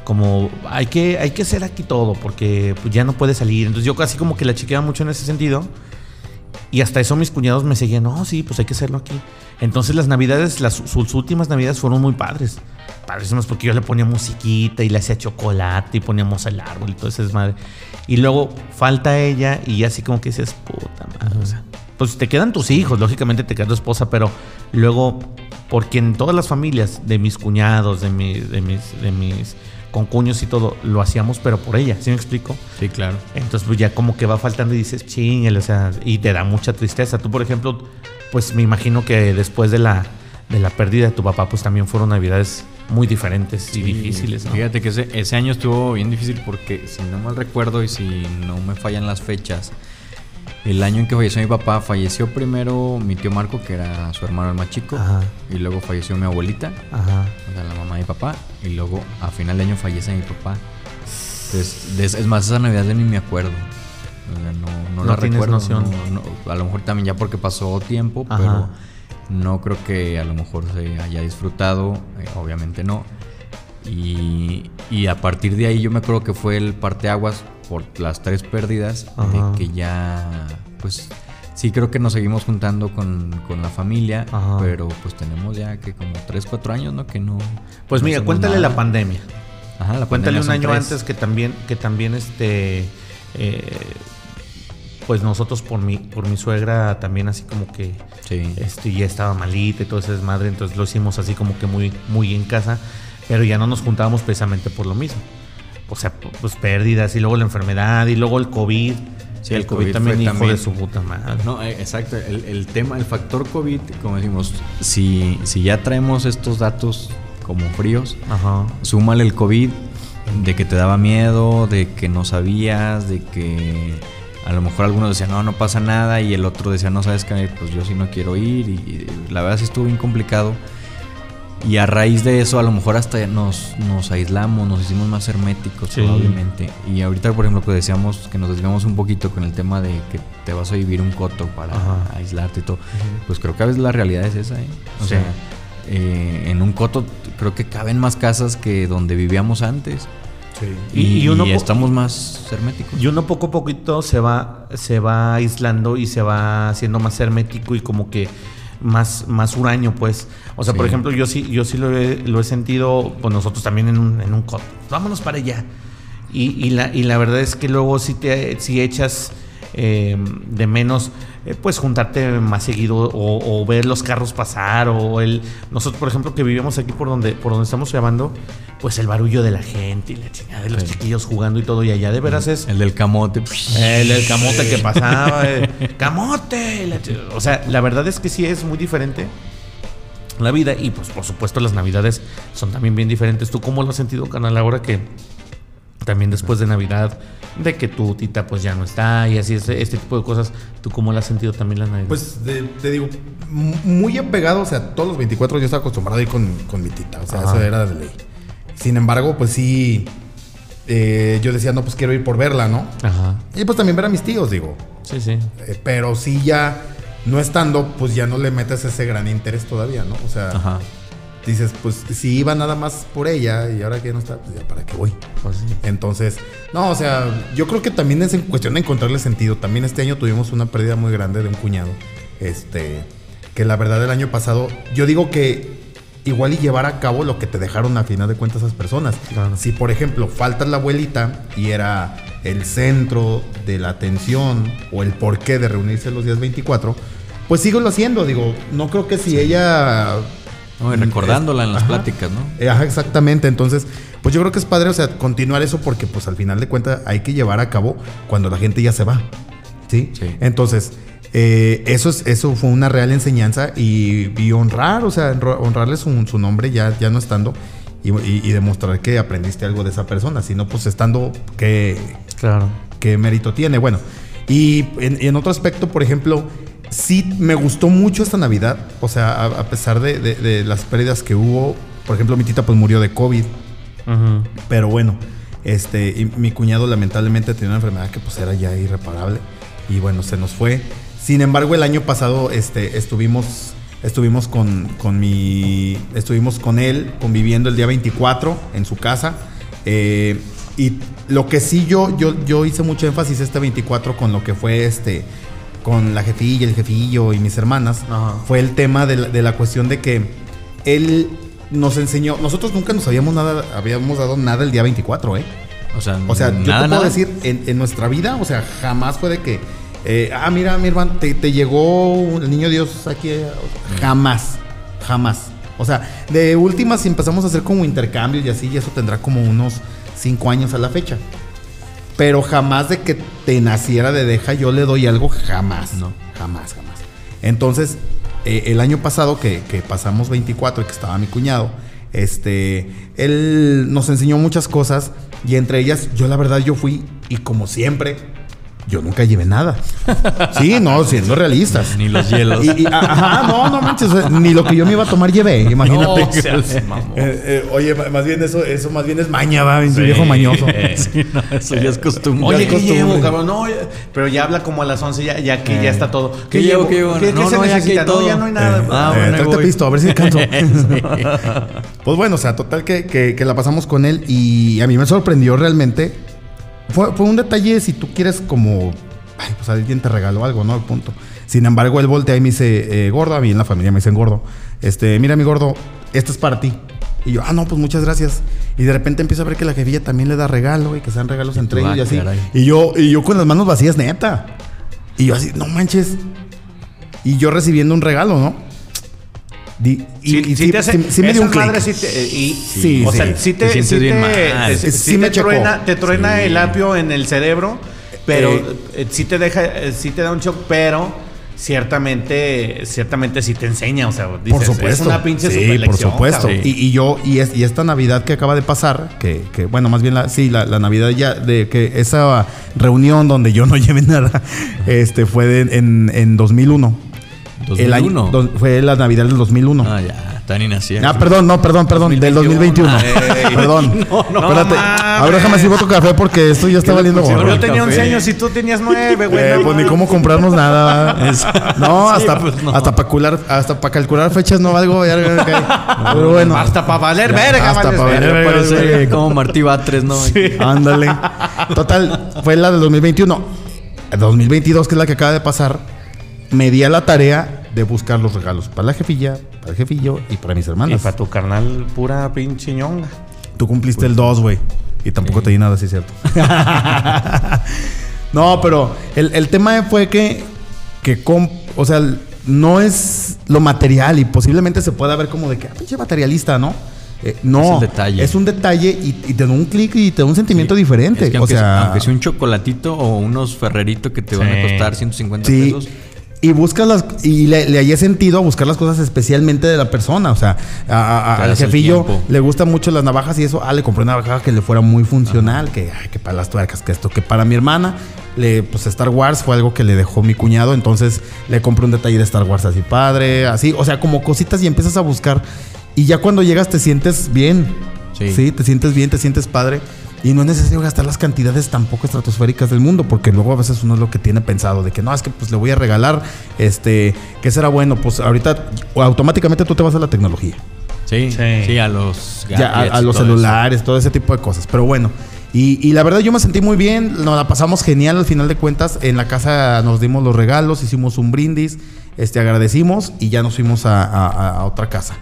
Como hay que, hay que hacer aquí todo porque pues, ya no puede salir. Entonces yo casi como que la chiqueaba mucho en ese sentido. Y hasta eso mis cuñados me seguían, no, sí, pues hay que hacerlo aquí. Entonces las navidades, las, sus últimas navidades fueron muy padres. Padrísimas porque yo le ponía musiquita y le hacía chocolate y poníamos el árbol y todo ese desmadre. Y luego falta ella y así como que dices, puta madre. O sea, pues te quedan tus hijos, lógicamente te queda tu esposa, pero luego, porque en todas las familias de mis cuñados, de, mi- de mis, de mis concuños y todo, lo hacíamos, pero por ella, ¿sí me explico? Sí, claro. Entonces, pues ya como que va faltando y dices, chingale, o sea, y te da mucha tristeza. Tú, por ejemplo, pues me imagino que después de la, de la pérdida de tu papá, pues también fueron navidades muy diferentes y difíciles, ¿no? Fíjate que ese, ese año estuvo bien difícil porque, si no mal recuerdo y si no me fallan las fechas, el año en que falleció mi papá, falleció primero mi tío Marco, que era su hermano el más chico, Ajá. y luego falleció mi abuelita, Ajá. o sea, la mamá de mi papá, y luego a final de año fallece mi papá. Entonces, de- es más, esa Navidad de ni me acuerdo. O sea, no, no, No la recuerdo. no- no, a lo mejor también ya porque pasó tiempo, Ajá. pero no creo que a lo mejor se haya disfrutado, eh, obviamente no. Y, y a partir de ahí yo me acuerdo que fue el parteaguas por las tres pérdidas, Ajá. de que ya, pues sí creo que nos seguimos juntando con, con la familia, Ajá. pero pues tenemos ya que como tres, cuatro años, ¿no? Que no... Pues no mira, cuéntale nada. la pandemia. Ajá, la Cuéntale pandemia un año tres. antes que también, que también este, eh, pues nosotros por mi, por mi suegra también así como que Sí. este, ya estaba malita y todo ese desmadre, entonces lo hicimos así como que muy, muy en casa, pero ya no nos juntábamos precisamente por lo mismo. O sea, pu- pues pérdidas y luego la enfermedad y luego el COVID. Sí, el, el COVID, COVID también fue hijo también- de su puta madre. No, eh, exacto. El, el tema, el factor COVID, como decimos, si, si ya traemos estos datos como fríos, Ajá. súmale el COVID de que te daba miedo, de que no sabías, de que a lo mejor algunos decían, no, no pasa nada, y el otro decía, no sabes que pues yo sí no quiero ir, y, y la verdad sí estuvo bien complicado. Y a raíz de eso, a lo mejor hasta nos, nos aislamos, nos hicimos más herméticos Sí. probablemente. Y ahorita, por ejemplo, que decíamos que nos desviamos un poquito con el tema de que te vas a vivir un coto para Ajá. aislarte y todo. Pues creo que a veces la realidad es esa, ¿eh? O Sí. sea, eh, en un coto creo que caben más casas que donde vivíamos antes. Y- Y, y uno estamos más herméticos. Y uno poco a poquito se va, se va aislando y se va haciendo más hermético y como que más, más huraño, pues. O sea, por ejemplo, yo sí, yo sí lo he, lo he sentido, pues nosotros también en un, en un coto. Vámonos para allá. Y, y la, y la verdad es que luego si te si echas eh, de menos, eh, pues juntarte más seguido o, o ver los carros pasar o el... Nosotros, por ejemplo, que vivimos aquí por donde, por donde estamos grabando, pues el barullo de la gente y la chingada de los Sí. chiquillos jugando y todo. Y allá de veras es... El del camote. El, el camote que pasaba. eh, ¡Camote! La o sea, la verdad es que sí es muy diferente la vida. Y pues, por supuesto, las navidades son también bien diferentes. ¿Tú cómo lo has sentido, canal? Ahora que también después de Navidad, de que tu tita pues ya no está y así, este, este tipo de cosas, ¿tú cómo lo has sentido también la Navidad? Pues de- te digo, muy apegado, o sea, todos los 24 yo estaba acostumbrado a ir con, con mi tita, o sea, Ajá. eso era de ley. Sin embargo, pues sí, eh, yo decía, no, pues quiero ir por verla, ¿no? Ajá. Y pues también ver a mis tíos, digo. Sí, sí. Eh, pero sí ya, no estando, pues ya no le metes ese gran interés todavía, ¿no? O sea, Ajá. Dices, pues si iba nada más por ella y ahora que no está, pues ya para qué voy. Pues sí. Entonces, no, o sea, yo creo que también es en cuestión de encontrarle sentido. También este año tuvimos una pérdida muy grande de un cuñado. Este, que la verdad el año pasado, yo digo que igual y llevar a cabo lo que te dejaron a final de cuentas esas personas. Claro. Si por ejemplo falta la abuelita y era el centro de la atención o el porqué de reunirse los días 24, pues síguelo haciendo. Digo, no creo que si ella No, y recordándola en las Ajá. pláticas, ¿no? eh, Ajá, exactamente. Entonces, pues yo creo que es padre, o sea, continuar eso porque pues al final de cuentas hay que llevar a cabo cuando la gente ya se va. ¿Sí? Sí. Entonces, eh, eso, es, eso fue una real enseñanza y, y honrar, o sea, honra- honrarle su, su nombre ya, ya no estando y, y- y demostrar que aprendiste algo de esa persona. Si no, pues estando, ¿qué, Claro. qué mérito tiene? Bueno, y en, y en otro aspecto, por ejemplo, sí me gustó mucho esta Navidad. O sea, a, a pesar de, de- de las pérdidas que hubo, por ejemplo, mi tita pues murió de COVID. Pero bueno, este, y mi cuñado lamentablemente tenía una enfermedad que pues era ya irreparable. Y bueno, se nos fue. Sin embargo, el año pasado este, estuvimos, estuvimos con, con mi. Estuvimos con él conviviendo el día 24 en su casa. Eh, y lo que sí yo, yo, yo hice mucho énfasis este 24 con lo que fue este. Con la jefilla, el jefillo y mis hermanas, Ajá. fue el tema de la, de la cuestión de que él nos enseñó, nosotros nunca nos habíamos nada, habíamos dado nada el día 24, ¿eh? O sea, O sea, yo te puedo nada. decir, en, en nuestra vida, o sea, jamás fue de que, eh, ah, mira, mi hermano, te, te llegó el niño Dios aquí. eh, Jamás, jamás. O sea, de últimas, si empezamos a hacer como intercambios y así, y eso tendrá como unos cinco años a la fecha. Pero jamás de que te naciera de deja, yo le doy algo, jamás. No. Jamás, jamás. Entonces, eh, el año pasado que, que pasamos 24 y que estaba mi cuñado, este, él nos enseñó muchas cosas y entre ellas, yo la verdad, yo fui y como siempre, yo nunca llevé nada. Sí, no, siendo realistas. Ni los hielos. Y, y- ajá, no, no manches, ni lo que yo me iba a tomar llevé, imagínate. No seas. Eh, eh, oye, más bien eso, eso más bien es maña, va, pinche viejo mañoso. Sí, no, eso ya es costumbre. Oye, Ya ¿qué costumbre. llevo, cabrón? No, ya- pero ya habla como a las 11, ya, ya aquí ya está todo. ¿Qué llevo, qué llevo? ¿Qué, No, qué se no, ya necesita? hay No, ya no hay nada. Eh, Ah, eh, bueno, pisto, a ver si alcanzo. pues bueno, o sea, total que, que- que la pasamos con él y a mí me sorprendió realmente. Fue, fue un detalle, si tú quieres, como. Ay, pues alguien te regaló algo, ¿no? Al punto. Sin embargo, él voltea y me dice, eh, gordo, a mí en la familia me dicen gordo. Este, mira, mi gordo, esto es para ti. Y yo, ah, no, pues muchas gracias. Y de repente empiezo a ver que la jefilla también le da regalo y que se dan regalos entre tú, ellos y ah, así. caray. Y yo, y yo con las manos vacías, neta. Y yo así, no manches. Y yo recibiendo un regalo, ¿no? Di- y, Sí, y sí sí, te hace, sí- sí me dio un clic. sí te- y, Sí, o sea, sí. sí te, Te mal. te- Sí, sí sí me te truena, te truena Sí. el apio en el cerebro, pero Eh. eh, sí te deja, eh, sí te da un shock, pero ciertamente, ciertamente sí te enseña, o sea, dices, por supuesto. es una pinche sí, por superlección, supuesto. y yo, y, es- y esta Navidad que acaba de pasar, que, que, bueno, más bien la, sí, la, la Navidad ya, de que esa reunión donde yo no llevé nada, este, fue de- en, en 2001. El año, 2001. fue la Navidad del 2001. Ah, ya, Tani nacía. Ah, perdón, no, perdón, perdón, del 2021. 2021. Ey. Perdón. No, no, Espérate. mames. Ahora déjame si voto café porque esto ya está valiendo gorro. Yo tenía 11 Café. años y tú tenías 9, güey. Eh, no pues ni cómo comprarnos nada. No, Sí, hasta, pues, no. hasta para calcular, hasta para calcular fechas no valgo. verga, ok. Pero bueno. Hasta para valer verga, Hasta vales pa' valer verga. Parece como Martí Batres, ¿no? Ándale. Total, fue la del 2021. El 2022, que es la que acaba de pasar, me di a la tarea de buscar los regalos para la jefilla, para el jefillo y para mis Y hermanas. para tu carnal, pura pinche ñonga. Tú cumpliste el 2, güey. Y tampoco te di nada, sí es cierto. no, pero el, el tema fue que, que com- o sea, no es lo material y posiblemente se pueda ver como de que, ah, pinche materialista, ¿no? Eh, no, Es detalle. es un detalle y, y te da un clic y te da un sentimiento diferente. Es que o aunque, sea, aunque sea un chocolatito o unos ferreritos que te van a costar 150 Sí. pesos. Y buscas las. Y le, le haya sentido a buscar las cosas especialmente de la persona. O sea, a- al jefillo le gustan mucho las navajas y eso. Ah, le compré una navaja que le fuera muy funcional. Que, ay, que para las tuercas, que esto. Que para mi hermana, le, pues Star Wars fue algo que le dejó mi cuñado. Entonces le compré un detalle de Star Wars así padre. Así. O sea, como cositas y empiezas a buscar. Y ya cuando llegas te sientes bien. Sí. sí te sientes bien, te sientes padre. Y no es necesario gastar las cantidades tampoco estratosféricas del mundo, porque luego a veces uno es lo que tiene pensado de que no, es que pues le voy a regalar, este, ¿qué será bueno? Pues ahorita automáticamente tú te vas a la tecnología, Sí, Sí. sí, a los ya, a, los todo celulares, todo ese tipo de cosas. Pero bueno, y, y la verdad yo me sentí muy bien, nos la pasamos genial al final de cuentas. En la casa nos dimos los regalos, hicimos un brindis, este, agradecimos y ya nos fuimos a, a- a otra casa.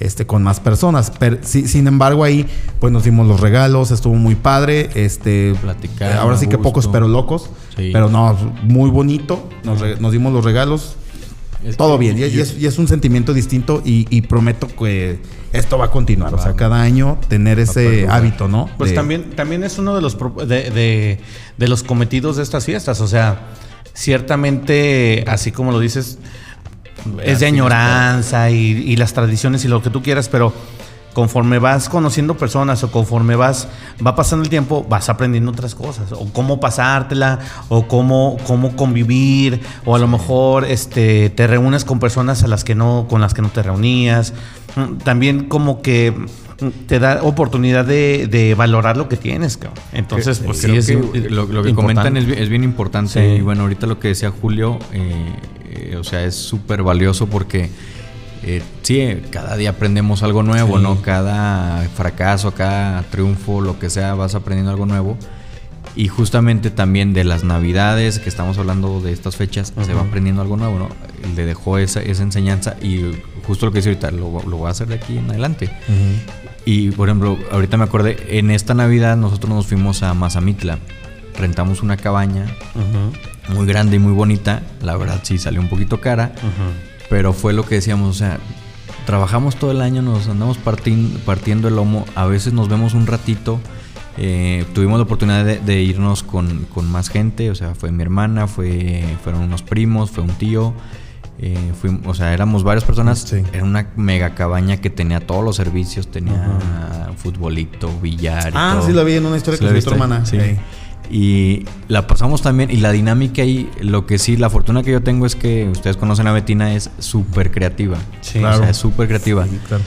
Este, con más personas. Pero, sí, sin embargo, ahí pues nos dimos los regalos, estuvo muy padre. Este, Platicar, ahora sí que gusto. pocos pero locos. Sí. Pero no, muy bonito. Nos, re- nos dimos los regalos. Es Todo bien. Y, es, y es un sentimiento distinto y, y prometo que esto va a continuar. O sea, cada año tener ese hábito, ¿no? Pues De- también, también es uno de los, pro- de, de- de los cometidos de estas fiestas. O sea, ciertamente, así como lo dices, es de añoranza y, y las tradiciones y lo que tú quieras, pero conforme vas conociendo personas o conforme vas va pasando el tiempo, vas aprendiendo otras cosas, o cómo pasártela, o cómo, cómo convivir, o a lo mejor este, te reúnes con personas a las que no, con las que no te reunías. Mm, También como que mm, te da oportunidad de, de valorar lo que tienes, cabrón. Entonces, pues sí, es que lo, lo que importante. comentan es, es bien importante. Sí. Y bueno, ahorita lo que decía Julio, eh, eh, o sea, es súper valioso porque eh, sí, cada día aprendemos algo nuevo, Sí. ¿no? Cada fracaso, cada triunfo, lo que sea, vas aprendiendo algo nuevo. Y justamente también de las navidades, que estamos hablando de estas fechas, se va aprendiendo algo nuevo, ¿no? Le dejó esa, esa enseñanza y justo lo que dice ahorita, lo, lo voy a hacer de aquí en adelante. Y por ejemplo, ahorita me acordé, en esta Navidad nosotros nos fuimos a Mazamitla, rentamos una cabaña Ujú, muy grande y muy bonita, la verdad sí salió un poquito cara, ujú. pero fue lo que decíamos, o sea, trabajamos todo el año, nos andamos partiendo el lomo, a veces nos vemos un ratito, eh, tuvimos la oportunidad de, de irnos con, con más gente, o sea, fue mi hermana, fue, fueron unos primos, fue un tío, eh, fuimos- o sea, éramos varias personas, Sí. era una mega cabaña que tenía todos los servicios, tenía futbolito, billar. y Ah, todo. sí lo vi en una historia que la vi tu hermana. sí. Y la pasamos también. Y la dinámica ahí, lo que sí, la fortuna que yo tengo es que ustedes conocen a Betina, es súper creativa. Sí, O claro. sea, es súper creativa. Sí, claro.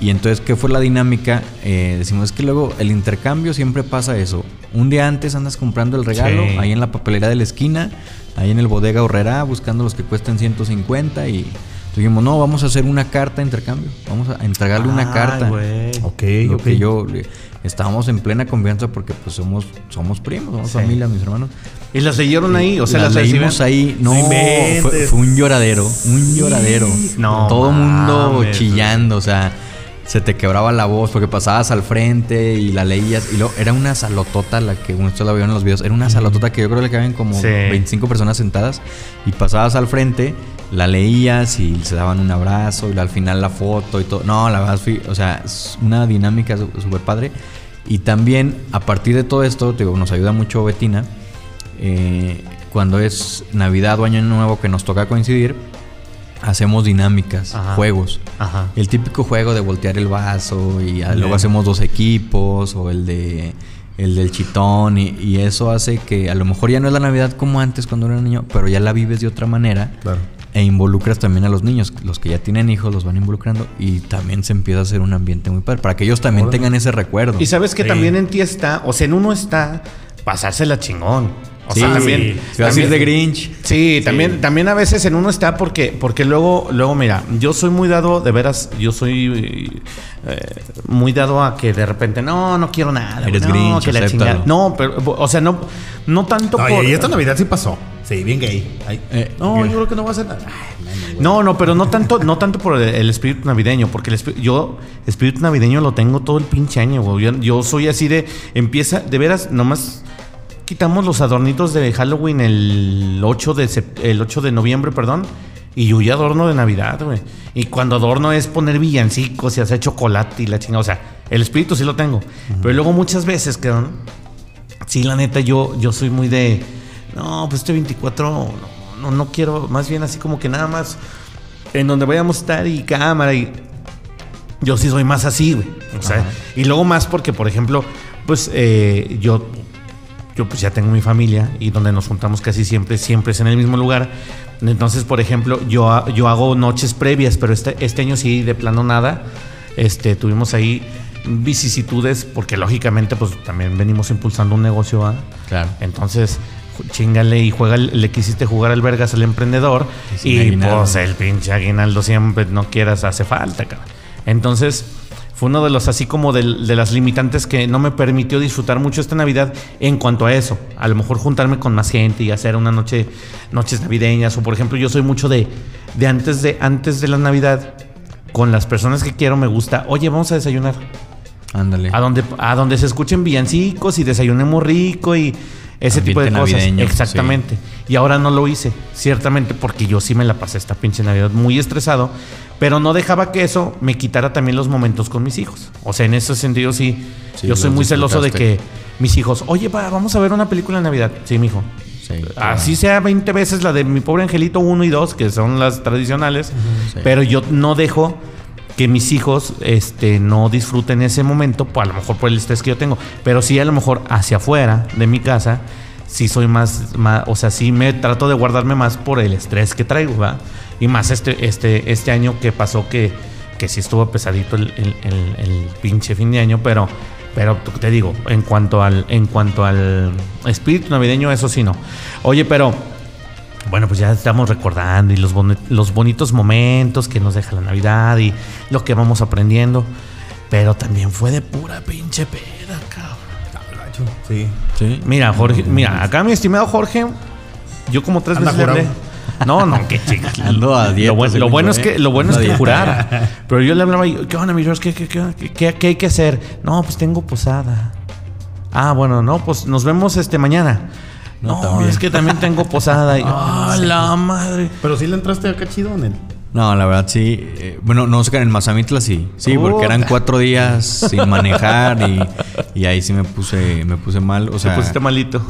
Y entonces, ¿qué fue la dinámica? Eh, decimos, es que luego el intercambio siempre pasa eso. Un día antes andas comprando el regalo, Sí. ahí en la papelería de la esquina, ahí en el bodega horrera, buscando los que cuesten 150 y dijimos, no, vamos a hacer una carta de intercambio. Vamos a entregarle una Ay, carta. güey. Ok, Lo ok. que yo estábamos en plena confianza porque pues somos somos primos, somos Sí. familia, mis hermanos. ¿Y las leyeron ahí? O sea, las, las, leímos ahí. No, No fue, fue un lloradero, un lloradero. No Todo mundo mames, chillando, o sea, se te quebraba la voz porque pasabas al frente y la leías. Y luego era una salotota la que ustedes la vieron en los videos. Era una salotota que yo creo que le caben como Sí. 25 personas sentadas. Y pasabas al frente, la leías y se daban un abrazo. Y al final la foto y todo. No, la verdad, o sea, es una dinámica súper padre. Y también, a partir de todo esto, te digo, nos ayuda mucho Betina. eh, cuando es Navidad o Año Nuevo que nos toca coincidir, hacemos dinámicas, Ajá. juegos. Ajá. El típico juego de voltear el vaso y ah, luego Bien. hacemos dos equipos o el de el del chitón y, y eso hace que a lo mejor ya no es la Navidad como antes cuando era niño, pero ya la vives de otra manera Claro. E involucras también a los niños, los que ya tienen hijos los van involucrando y también se empieza a hacer un ambiente muy padre para que ellos también Órale. tengan ese recuerdo. Y sabes que Sí. también en ti está, o sea, en uno está pasársela chingón. O Sí, sea, también. Se va a decir también- de Grinch. Sí, también, también a veces en uno está porque, porque luego, luego, mira, yo soy muy dado, de veras, yo soy eh, muy dado a que de repente, no, no quiero nada. Eres no, Grinch, que la acéptalo. chingada. No, pero, o sea, no, no tanto No, por. y esta Navidad sí pasó. Sí, bien gay. Ay. Eh, no, yo creo que no va a hacer nada. No, no, pero no tanto, no tanto por el, el espíritu navideño, porque el espí- yo espíritu navideño lo tengo todo el pinche año, güey. Yo, yo soy así de, empieza, de veras, nomás quitamos los adornitos de Halloween el 8 de, el 8 de noviembre, perdón, y yo ya adorno de Navidad, güey. Y cuando adorno es poner villancicos y hacer chocolate y la chingada, o sea, el espíritu sí lo tengo. Pero luego muchas veces, que Sí, la neta, yo, yo soy muy de. No, pues este 24 no, no, no quiero. Más bien así como que nada más. En donde vayamos a estar y cámara y. Yo sí soy más así, güey. O sea, y luego más porque, por ejemplo, pues eh, yo. Yo pues ya tengo mi familia y donde nos juntamos casi siempre, siempre es en el mismo lugar. Entonces, por ejemplo, yo, yo hago noches previas, pero este, este año sí, de plano nada. Este, tuvimos ahí vicisitudes porque lógicamente pues también venimos impulsando un negocio. ¿ah? Claro. Entonces, chingale y juega, le quisiste jugar al vergas al emprendedor Y sin y aguinaldo. pues el pinche aguinaldo siempre no quieras, hace falta, cabrón. Entonces, fue uno de los así como del- de, las limitantes que no me permitió disfrutar mucho esta Navidad en cuanto a eso. A lo mejor juntarme con más gente y hacer una noche, noches navideñas. O por ejemplo, yo soy mucho de, de antes de antes de la Navidad, con las personas que quiero me gusta, oye, vamos a desayunar. Ándale. A donde, a donde se escuchen villancicos y desayunemos rico y ese tipo de cosas. navideño, Exactamente. Y ahora no lo hice, ciertamente, porque yo sí me la pasé esta pinche Navidad muy estresado, pero no dejaba que eso me quitara también los momentos con mis hijos. O sea, en ese sentido sí, Sí, yo soy muy celoso de que mis hijos, oye, pa, vamos a ver una película de Navidad. Sí, mijo. Sí, Así sea 20 veces la de mi pobre angelito 1 y 2, que son las tradicionales, Sí. pero yo no dejo que mis hijos este, no disfruten ese momento, pues, a lo mejor por el estrés que yo tengo, pero sí a lo mejor hacia afuera de mi casa, sí soy más, más o sea, sí me trato de guardarme más por el estrés que traigo, ¿va? Y más este, este, este año que pasó que, que sí estuvo pesadito el, el- el- el pinche fin de año, pero, pero te digo, en cuanto al, en cuanto al espíritu navideño, eso sí no. Oye, pero bueno, pues ya estamos recordando y los, boni- los bonitos momentos que nos deja la Navidad y lo que vamos aprendiendo. Pero también fue de pura pinche peda, cabrón. sí. Sí. Mira, Jorge, mira, acá mi estimado Jorge, yo como tres Anda veces le hablé. No, no, qué chica. Ando a dieta, Lo, bueno, lo según bueno yo, es ¿eh? que lo bueno es que jurara. Pero yo le hablaba y ¿qué onda, mi George? ¿Qué, qué, qué, qué- qué hay que hacer? No, pues tengo posada. Ah, bueno, no, pues nos vemos este mañana. No, No, también. es que también tengo posada. Y, ah, la madre. Pero sí le entraste acá chido en él. No, la verdad sí. eh, bueno, no, Oscar, en Mazamitla sí. Sí, porque eran cuatro días sin manejar y, y ahí sí me puse, me puse mal. O Se sea, pusiste malito.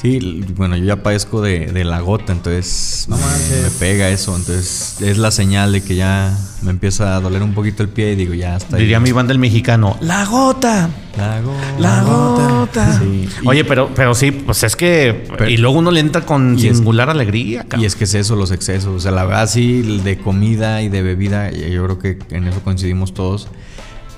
Sí, bueno, yo ya padezco de, de la gota, entonces No me, me pega eso. Entonces es la señal de que ya me empieza a doler un poquito el pie y digo, ya está. ahí. Diría mi banda el mexicano. La gota. La gota. La gota. Sí. Y- Oye, pero, pero sí, pues es que. Pero- y luego uno le entra con es- singular alegría. cabrón. Y es que es eso, los excesos. O sea, la verdad sí, el de comida y de bebida, y yo creo que en eso coincidimos todos.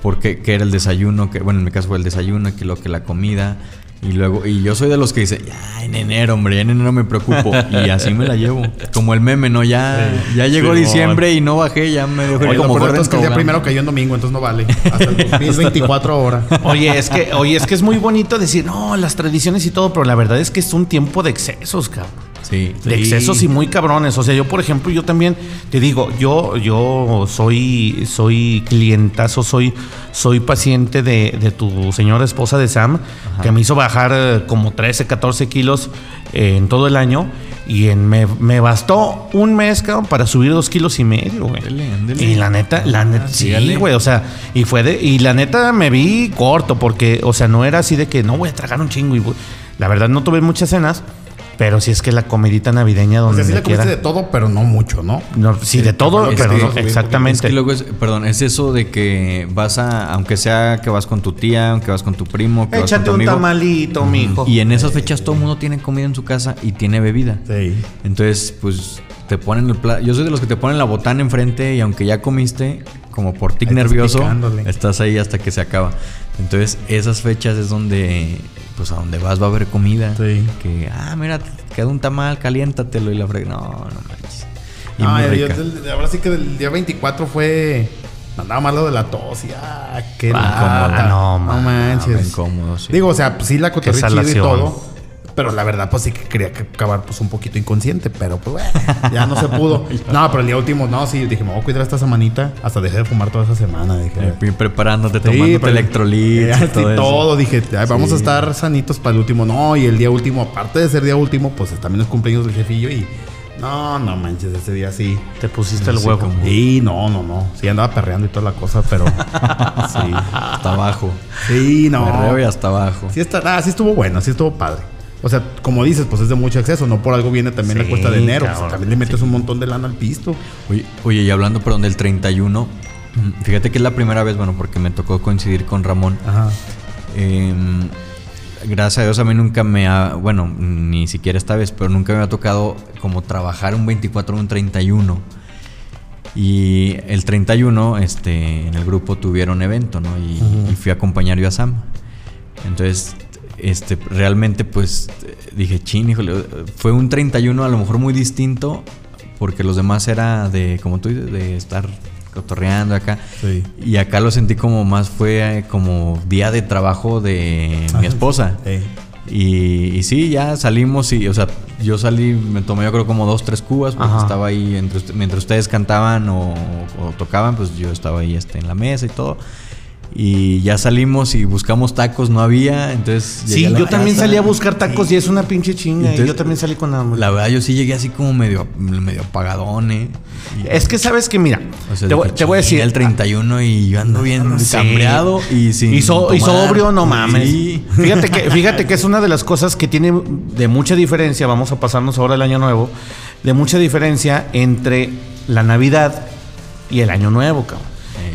Porque que era el desayuno, que bueno, en mi caso fue el desayuno, que lo que la comida. Y luego, y yo soy de los que dice, ya en enero, hombre, ya en enero me preocupo. Y así me la llevo. Como el meme, ¿no? Ya, ya llegó diciembre y no bajé, ya me dejó Oye, lo como gordo es que el día primero cayó en domingo, entonces no vale. Hasta el 2024 horas. Oye, es que, oye, es que es muy bonito decir, no, las tradiciones y todo, pero la verdad es que es un tiempo de excesos, cabrón. Sí. De Sí. excesos y muy cabrones. O sea, yo, por ejemplo, yo también te digo, yo, yo soy, soy clientazo, soy, soy paciente de, de tu señora esposa de Sam, que me hizo bajar eh, como 13, 14 kilos eh, en todo el año. Y en, me, me bastó un mes, cabrón, para subir dos kilos y medio, güey. Ándele, ándele. Y la neta, la neta, sí, sígale. güey. O sea, y fue de, y la neta me vi corto, porque, o sea, no era así de que no voy a tragar un chingo. Y la verdad no tuve muchas cenas, pero sí es que la comidita navideña O donde sea, sí comiste quiera. de todo, pero no mucho, ¿no? No, sí, de todo, Es pero que- no, exactamente. Es que luego es, perdón, es eso de que vas a, aunque sea que vas con tu tía, aunque vas con tu primo, que vas con Échate tu un amigo. tamalito, mijo. Y en esas fechas todo el mundo tiene comida en su casa y tiene bebida. Sí. Entonces, pues te ponen el plato. Yo soy de los que te ponen la botana enfrente y aunque ya comiste, como por tic nervioso, picándole. estás ahí hasta que se acaba. Entonces, esas fechas es donde, pues a donde vas va a haber comida. Sí. Que, ah, mira, te queda un tamal, caliéntatelo y la frega. No, no manches. Y No, muy yo- rica. ahora sí que del día 24 fue. Andaba malo de la tos y ah, qué Ah, lata. no, no man, manches. incómodo, sí. Digo, o sea, pues sí la cotorré chido y todo. Pero la verdad, pues sí que quería que acabar pues un poquito inconsciente, pero pues bueno, ya no se pudo. No, pero el día último, no, sí, dije, me voy a cuidar esta semanita. Hasta dejé de fumar toda esa semana. Dije, Eh, preparándote, Sí, tomándote electrolitos Eh, y todo, dije, "Ay, vamos Sí. a estar sanitos para el último. No, y el día último, aparte de ser día último, pues también es cumpleaños del jefillo y no, no manches, ese día sí. Te pusiste el huevo. Sí, no, no, no. Sí, andaba perreando y toda la cosa, pero. sí. Hasta abajo. Sí, no. Perreo y hasta abajo. Sí, está, ah, sí estuvo bueno, sí estuvo padre. O sea, como dices, pues es de mucho exceso, no por algo viene también la Sí, cuesta de enero. pues, también le metes un montón de lana al pisto. Oye, oye, y hablando, perdón, del 31, mm, fíjate que es la primera vez, bueno, porque me tocó coincidir con Ramón. Ajá. Em, gracias a Dios a mí nunca me ha, bueno, ni siquiera esta vez, pero nunca me ha tocado como trabajar un 24 o un 31. Y el 31, este, en el grupo tuvieron evento, ¿no? Y, y fui a acompañar yo a Sam. Entonces, este, realmente, pues, dije, chin, híjole, fue un 31 a lo mejor muy distinto, porque los demás era de, como tú dices, de estar cotorreando acá. Sí. Y acá lo sentí como más, fue eh, como día de trabajo de mi Ajá. esposa. Eh. Y, y sí, ya salimos y, o sea, yo salí, me tomé yo creo como dos, tres cubas, porque Ajá. estaba ahí, entre, mientras ustedes cantaban o, o tocaban, pues yo estaba ahí este, en la mesa y todo. Y ya salimos y buscamos tacos, no había, entonces... Sí, la yo también salí a buscar tacos y es una pinche chinga. y yo también salí con hambre. La verdad, yo sí llegué así como medio, medio apagadón, ¿eh? Y- Es que sabes que, mira, o sea, te, voy, te voy a "Chin, decir. el 31 y yo ando bien Sí. cambreado y sin y, so- y tomar. sobrio, no mames. Sí. Fíjate que, fíjate que es una de las cosas que tiene de mucha diferencia. Vamos a pasarnos ahora el año nuevo. De mucha diferencia entre la Navidad y el año nuevo, cabrón.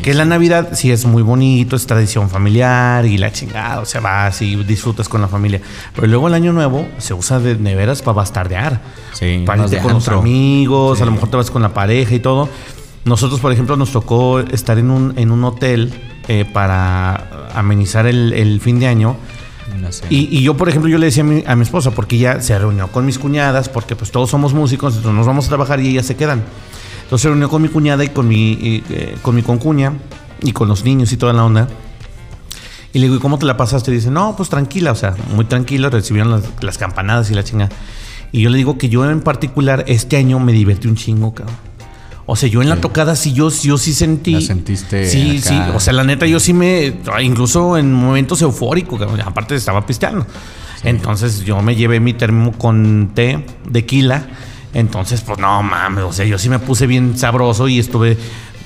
Que la Navidad sí es muy bonito, es tradición familiar y la chingada, o sea, vas y disfrutas con la familia. Pero luego el año nuevo se usa de neveras para bastardear. Sí, para irte con los amigos, Sí. a lo mejor te vas con la pareja y todo. Nosotros, por ejemplo, nos tocó estar en un, en un hotel eh, para amenizar el, el fin de año. Y, y yo, por ejemplo, yo le decía a mi, a mi esposa, porque ella se reunió con mis cuñadas, porque pues todos somos músicos, entonces nos vamos a trabajar y ellas se quedan. Entonces se reunió con mi cuñada y con mi, y, eh, con mi concuña y con los niños y toda la onda. Y le digo, ¿y cómo te la pasaste? Y dice, no, pues tranquila, o sea, muy tranquila, recibieron las, las campanadas y la chinga. Y yo le digo que yo en particular este año me divertí un chingo, cabrón. O sea, yo en la tocada sí, yo, yo sí sentí. La sentiste Sí, acá. sí. O sea, la neta, yo sí me. Incluso en momentos eufóricos, cabrón, aparte estaba pisteando. Entonces yo me llevé mi termo con té de quila. Entonces, pues no mames. O sea, yo sí me puse bien sabroso y estuve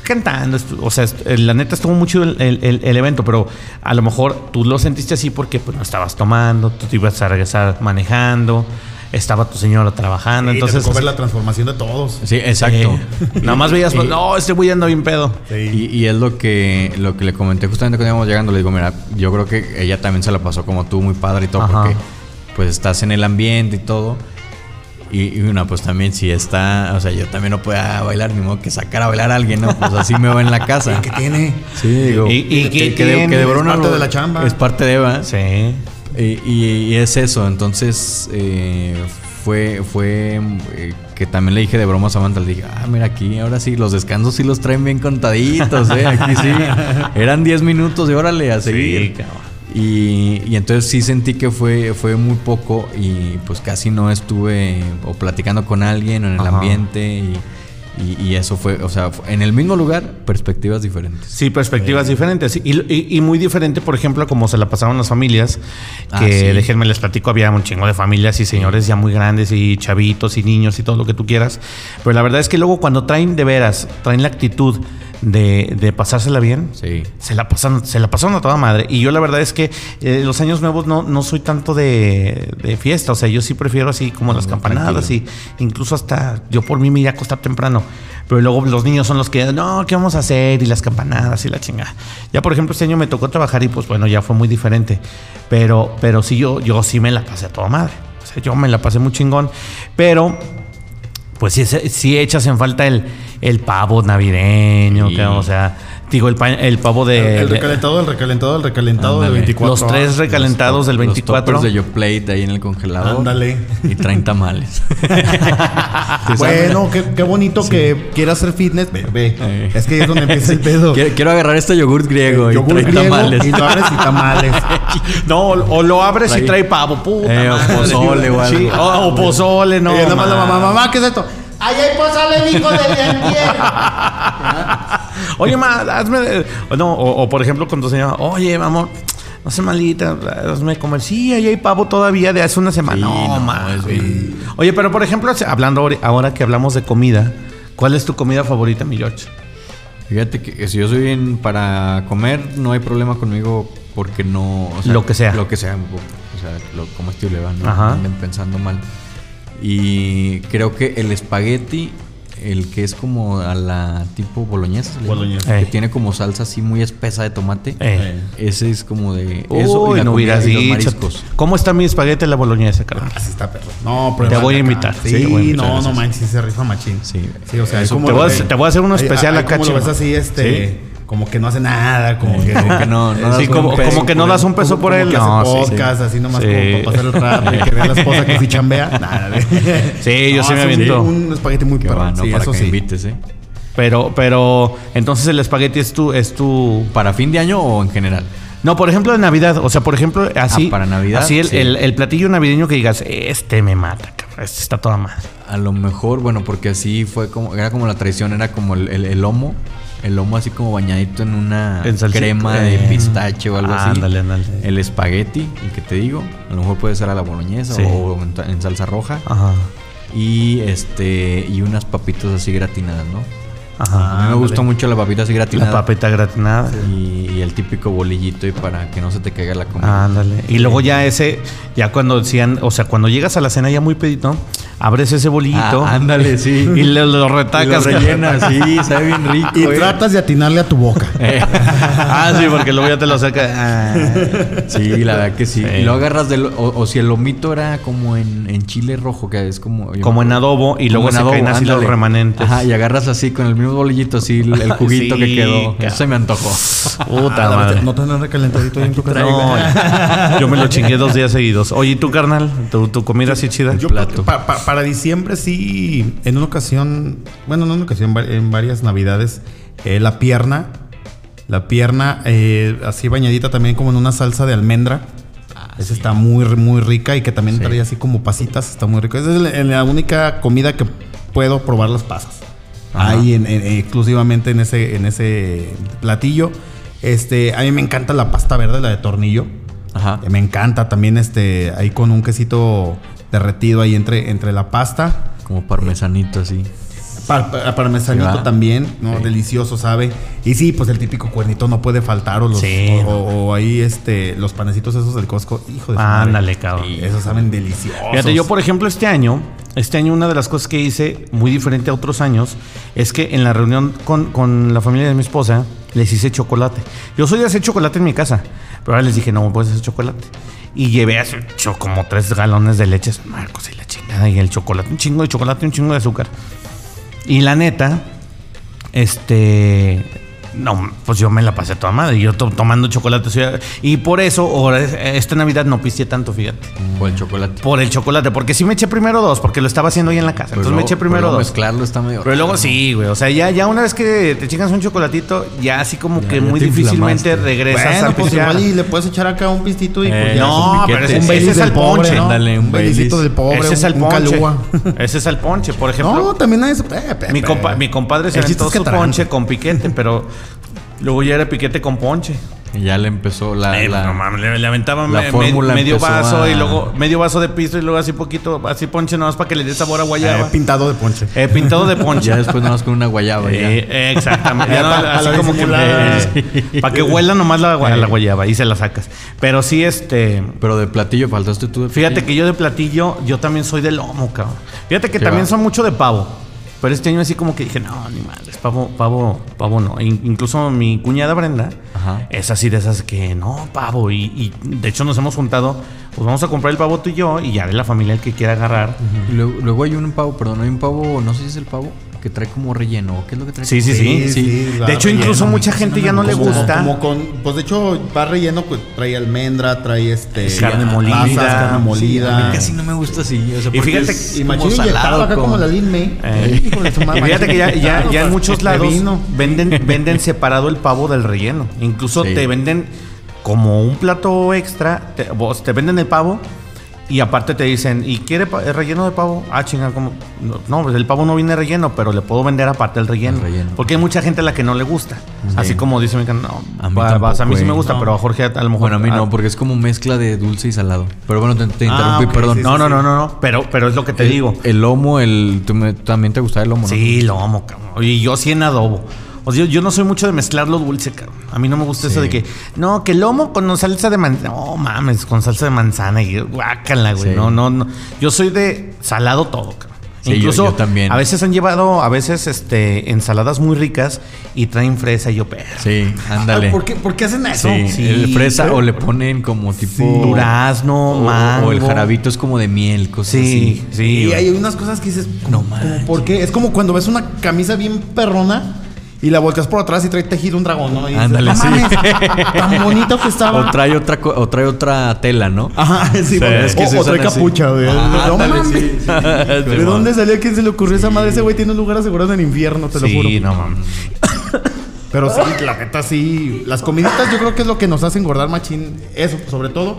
cantando. O sea, la neta estuvo mucho el, el- el- el evento, pero a lo mejor tú lo sentiste así porque pues no estabas tomando, tú te ibas a regresar manejando, estaba tu señora trabajando. Entonces, entonces, ver la transformación de todos. Sí, exacto. eh, nada más veías, pues, Y- no, este güey anda bien pedo. Sí. Y, y es lo que, lo que le comenté justamente cuando íbamos llegando. Le digo, mira, yo creo que ella también se la pasó como tú, muy padre y todo, Ajá. porque pues estás en el ambiente y todo. Y, y una, pues también si está, o sea, yo también no puedo bailar, ni modo que sacar a bailar a alguien, ¿no? Pues así me va en la casa. ¿Qué tiene? Sí, digo. ¿Y- y que, qué que de, tiene? que de Es parte lo- de la chamba. Es parte de Eva. Sí. Y, y- y es eso, entonces eh, fue, fue eh, que también le dije de broma a Samantha, le dije, ah, mira aquí, ahora sí, los descansos sí los traen bien contaditos, ¿eh? Aquí sí. Eran 10 minutos y órale, a seguir. cabrón. Y, y entonces sí sentí que fue, fue muy poco y pues casi no estuve o platicando con alguien o en el Ajá. ambiente y, y- y eso fue, o sea, en el mismo lugar, perspectivas diferentes. Sí, perspectivas diferentes. Y, y- muy diferente, por ejemplo, como se la pasaban las familias. Ah, Que sí. déjenme les platico, había un chingo de familias y señores ya muy grandes y chavitos y niños y todo lo que tú quieras. Pero la verdad es que luego cuando traen de veras, traen la actitud de, de pasársela bien. Sí. Se la pasan, se la pasaron a toda madre. Y yo la verdad es que eh, los años nuevos no, no soy tanto de, de fiesta. O sea, yo sí prefiero así como las campanadas y incluso hasta yo por mí me iría a acostar temprano. Pero luego los niños son los que, no, ¿qué vamos a hacer? Y las campanadas y la chingada. Ya, por ejemplo, este año me tocó trabajar y pues bueno, ya fue muy diferente. Pero, pero sí, yo, yo sí me la pasé a toda madre. O sea, yo me la pasé muy chingón. Pero pues sí, sí echas en falta el, el pavo navideño, Sí. que, o sea, digo, el, pa- el pavo de... el recalentado, el recalentado, el recalentado de Ándale. 24 los tres recalentados del Los 24. toppers de Yo Plate ahí en el congelador. Ándale. Y 30 males. Bueno, qué, qué bonito que quiera hacer fitness. Ve, ve. Eh. Es que ahí es donde empieza el pedo. quiero, quiero agarrar este yogurt griego Yogur y 30 griego tamales. y lo abres y tamales. No, o lo abres y Trae- trae pavo, puta Eh, o pozole o algo. Sí, o, o pozole, no. y nada más la mamá, mamá, ¿qué es esto? ¡Ay, hay pozole, hijo de antier! Oye, ma, hazme... no, o, o, por ejemplo con tu señora, oye, amor, no sé malita, hazme comer. Sí, ahí hay pavo todavía de hace una semana. Sí, no, no, Oye, pero por ejemplo, hablando ahora- que hablamos de comida, ¿cuál es tu comida favorita, mi George? Fíjate que si yo soy bien para comer, no hay problema conmigo porque no. o Lo que sea. Lo que sea. O sea, lo comestible, ¿va? No Ajá. anden pensando mal. Y creo que el espagueti, el que es como a la tipo boloñesa, Boloñesa. Eh. que tiene como salsa así muy espesa de tomate. Eh. Ese es como de. eso Uy, y la no comida hubieras y los dicho. mariscos. ¿Cómo está mi espagueti a la boloñesa, carnal? Así está, perro. No, Te voy a invitar, Sí, sí, te voy a invitar, no, no gracias. manches, sí se rifa machín. Sí. Sí, o sea, es como te voy a hacer- te voy a hacer uno Ahí- especial ahí acá, Como lo ves así, este... Como que no hace nada, como que... Como que no- no Sí, das como, un peso como que no por das él. un peso como- por como él. que No, hace sí, podcast, así nomás Sí. como para pasar el rato y que vea la esposa que sí chambea. Nada, Sí, yo sí me aviento. Un espagueti muy Que perro. va, ¿no? Sí, para eso que sí. invites, ¿eh? Pero, pero, entonces el espagueti es tu, es tu. ¿Para fin de año o en general? No, por ejemplo, de Navidad. O sea, por ejemplo, así. Ah, para Navidad, Así el, sí. el- el platillo navideño que digas, este me mata, cabrón. Este está toda madre. A lo mejor, bueno, porque así fue como, era como la tradición, era como el, el- el lomo, el lomo así como bañadito en una En crema de Eh. pistache o algo así. Ándale, ándale. El espagueti, el que te digo, a lo mejor puede ser a la boloñesa Sí. o en, salsa roja. Ajá. Y este, y unas papitas así gratinadas, ¿no? Ajá. a mí me gustó mucho la papita así La gratinada. papita gratinada. Y, y el típico bolillito y para que no se te caiga la comida. Ándale. Y luego ya ese, ya cuando decían, o sea, cuando llegas a la cena ya muy pedito, abres ese bolillito. Ah, ándale, sí. Y lo, lo Y lo retacas. rellenas, sí, sabe bien rico. Y eh. tratas de atinarle a tu boca. ah, sí, porque luego ya te lo saca. Ah. Sí, la verdad que sí. Y lo agarras del. O, o si el lomito era como en, en chile rojo, que es como. Como en adobo y luego en se adobo, caen así los remanentes. Ajá, y agarras así con el mismo bolillito, así el, el juguito Sí, que quedó. Eso se me antojó. Puta Ah, madre. ¿No tendrán recalentadito ahí en tu casa? No, yo me lo chingué dos días seguidos. Oye, ¿y tú, carnal? ¿Tu, tu comida así chida? Yo plato. pa- pa- para diciembre sí, en una ocasión, bueno, no en una ocasión, en varias navidades, eh, la pierna La pierna eh, así bañadita también como en una salsa de almendra. Ah, Esa está muy, muy rica y que también trae así como pasitas. Está muy rico. Esa es la, la única comida que puedo probar las pasas. Ajá. Ahí en- en- exclusivamente en ese, en ese platillo. Este, a mí me encanta la pasta verde, la de tornillo. Ajá. Me encanta también este ahí con un quesito derretido ahí entre, entre la pasta. Como parmesanito así. Par- par- parmesanito Sí, también, ¿no? Sí. Delicioso, ¿sabe? Y sí, pues el típico cuernito no puede faltar. O, los, Sí, o, no. o ahí este, los panecitos esos del Costco. Hijo de su madre. Ándale, cabrón. Esos saben deliciosos. Fíjate, yo por ejemplo este año, este año una de las cosas que hice muy diferente a otros años es que en la reunión con, con la familia de mi esposa les hice chocolate. Yo soy de hacer chocolate en mi casa, pero ahora les dije, no, puedes hacer chocolate. Y llevé así como tres galones de leche, Marcos y la chingada, y el chocolate, un chingo de chocolate, un chingo de azúcar. Y la neta, este. No, pues yo me la pasé toda madre. Yo to- tomando chocolate. Y por eso, ahora, esta Navidad no pisteé tanto, fíjate. O el chocolate. Por el chocolate, porque sí me eché primero dos, porque lo estaba haciendo ahí en la casa. Pero Entonces me eché primero pero dos. mezclarlo está medio. Pero luego sí, güey. O sea, ya, ya una vez que te chingas un chocolatito, ya así como que ya muy te difícilmente inflamaste. regresas Bueno, a pues pistear. igual y le puedes echar acá un pistito y Eh, pues ya no, es un pero ese- un ese es pobre, ponche. ¿no? Ándale, un Baileys. del pobre, Ese es un ponche. calúa. Ese es el ponche, por ejemplo. No, también hay eso. Eh, pe- mi, compa- mi compadre se aventó su ponche con piquete, pero luego ya era piquete con ponche. Y ya le empezó la. Eh, la- no mames, le, le aventaban la me- me- fórmula medio vaso a- y luego medio vaso de piso y luego así poquito, así ponche nomás para que le dé sabor a Eh, guayaba. pintado de ponche. Eh, pintado de ponche. ya después nada más con una guayaba. ya. Eh, eh, exactamente. Ya Eh, no, pa- así para como que para que huela nomás la, la guayaba y se la sacas. Pero sí, este. Pero de platillo faltaste tú de Fíjate platillo. que yo de platillo, yo también soy de lomo, cabrón. Fíjate que ¿Qué también va? son mucho de pavo. Pero este año así como que dije, no, ni madres, pavo, pavo, pavo no. In- incluso mi cuñada Brenda Ajá. es así de esas que no, pavo. Y, y de hecho nos hemos juntado, pues vamos a comprar el pavo tú y yo y ya de la familia el que quiera agarrar. Y Luego, luego hay un pavo, perdón, hay un pavo, no sé si es el pavo, que trae como relleno. ¿Qué es lo que trae? Sí, sí, sí. Sí, de hecho, relleno. incluso mucha gente ya no le Como- gusta. Como con, pues de hecho va relleno, pues trae almendra, trae este Carne molida. pasas, carne A molida. mí casi no me gusta así. O sea, Y fíjate y como machín salado inyectado acá con- como la Lin May. Eh, y fíjate que ya, ya, ya en muchos De lados vino. venden, venden separado el pavo del relleno. Incluso Sí. te venden como un plato extra, te, vos- te venden el pavo y aparte te dicen, ¿y quiere el relleno de pavo? Ah, chinga, ¿cómo? No, pues el pavo no viene relleno, pero le puedo vender aparte el relleno. El relleno. Porque hay mucha gente a la que no le gusta. Así como dice mi no, A mí a mí sí me eh. gusta, No. pero a Jorge a lo mejor... Bueno, a mí no, porque es como mezcla de dulce y salado. Pero bueno, te, te Ah, interrumpí, perdón. sí, No, no, no, no, no, pero, pero es lo que te el, digo. El lomo, el, me- también te gusta el lomo, ¿no? Sí, lo amo, cabrón. Y yo sí en adobo. O sea, yo, yo no soy mucho de mezclar lo dulce, cabrón. A mí no me gusta eso Sí. de que, no, que lomo con salsa de manzana. No mames, con salsa de manzana y guácala, güey. Sí. No, no, no. Yo soy de salado todo, cabrón. Sí, Incluso yo también. a veces han llevado, a veces, este, ensaladas muy ricas y traen fresa y yo, pero. Sí, ándale. Ah, ¿Por qué, ¿Por qué hacen eso? Sí, Sí, el fresa pero- o le ponen como tipo Durazno, o, mango. o el jarabito es como de miel, cosas Sí, así. sí. Y güey. hay unas cosas que dices, No ¿cómo- manches. ¿por qué? Es como cuando ves una camisa bien perrona y la volteas por atrás y trae tejido un dragón, ¿no? Y dices, Ándale, "No sí. tan bonito que estaba. O trae otra o trae otra tela, ¿no? Ajá, sí, porque- es que o, o trae así. capucha, güey. Ah, no ándale, mames. sí, sí. ¿De dónde salió? ¿A quién se le ocurrió esa madre? Ese güey tiene un lugar asegurado en el infierno, te lo juro. Sí, no mames. Pero sí, la neta sí. Las comiditas yo creo que es lo que nos hace engordar machín. Eso, sobre todo.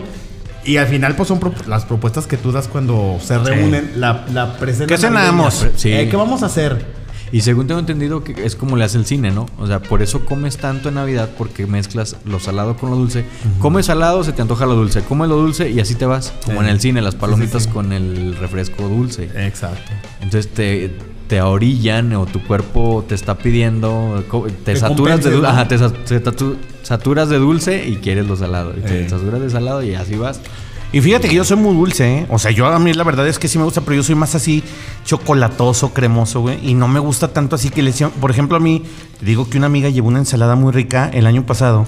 Y al final, pues son pro- las propuestas que tú das cuando se reúnen. La, la. ¿Qué cenamos? Sí. ¿Qué vamos a hacer? Y según tengo entendido que es como le hace el cine, ¿no? O sea, por eso comes tanto en Navidad porque mezclas lo salado con lo dulce. Comes salado, se te antoja lo dulce. Comes lo dulce y así te vas. Como Sí. en el cine, las palomitas sí. con el refresco dulce. Exacto. Entonces te, te orillan o tu cuerpo te está pidiendo, te saturas de dulce, ajá, te saturas de dulce y quieres lo salado. Y te Eh. saturas de salado y así vas. Y fíjate que yo soy muy dulce, ¿eh? O sea, yo a mí la verdad es que sí me gusta, pero yo soy más así chocolatoso, cremoso, güey. Y no me gusta tanto así que le decían. Por ejemplo, a mí, te digo que una amiga llevó una ensalada muy rica el año pasado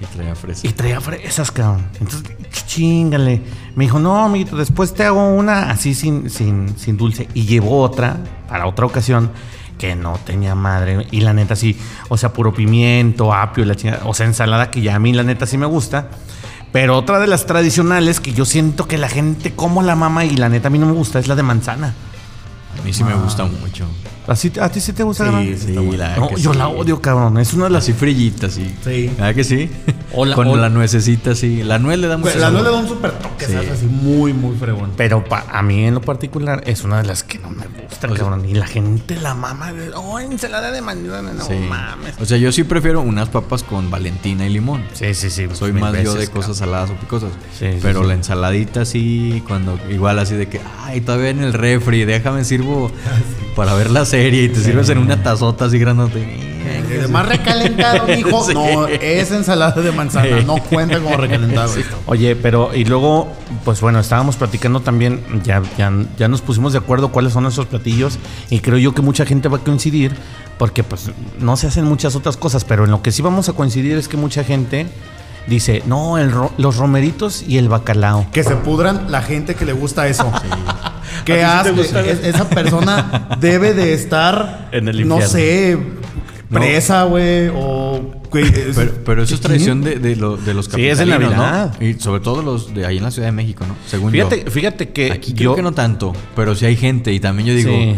Y traía fresa. y traía fresas, cabrón. Entonces, chingale. Me dijo, no, amiguito, después te hago una así sin, sin, sin dulce. Y llevó otra para otra ocasión que no tenía madre. Y la neta sí, o sea, puro pimiento, apio y la chingada. O sea, ensalada que ya a mí la neta sí me gusta. Pero otra de las tradicionales que yo siento que la gente como la mama y la neta a mí no me gusta es la de manzana. A mí sí me gusta mucho. ¿Así, ¿A ti sí te gusta Sí, sí, la No, que yo sí. la odio, cabrón. Es una de las... Así frillita, sí. Sí. ¿Verdad que sí? O la- Con o- la nuececita, sí. La nuez le da mucho Pues, la nuez le da un súper toque. ¿sabes? Así muy, muy fregón. Pero pa- a mí en lo particular es una de las que no me gusta, cabrón. Y la gente la mama de... Oh, ensalada de manzana. No mames. O sea, yo sí prefiero unas papas con valentina y limón. Sí, sí, sí. Soy más yo de cosas saladas o picosas. Pero la ensaladita sí, cuando igual así de que, ay, todavía en el refri, déjame sirvo para ver la serie y te sirves en una tazota así grandote. Más recalentado, mijo. Sí. No, es ensalada de manzana. No cuenta como recalentado. esto. Oye, pero y luego, pues bueno, estábamos platicando también, ya, ya, ya nos pusimos de acuerdo cuáles son esos platillos y creo yo que mucha gente va a coincidir porque pues no se hacen muchas otras cosas, pero en lo que sí vamos a coincidir es que mucha gente dice, no, el ro- los romeritos y el bacalao. Que se pudran la gente que le gusta eso. Que ¿A ti sí gusta? Es- esa persona debe de estar, En el no sé, presa, güey, o... Pero, pero eso es ¿Qué? tradición de, de, lo- de los Sí, es de capitalinos, Navidad. ¿no? Y sobre todo los de ahí en la Ciudad de México, ¿no? Según Fíjate, yo. fíjate que Aquí yo, creo que no tanto, pero sí hay gente y también yo digo, Sí.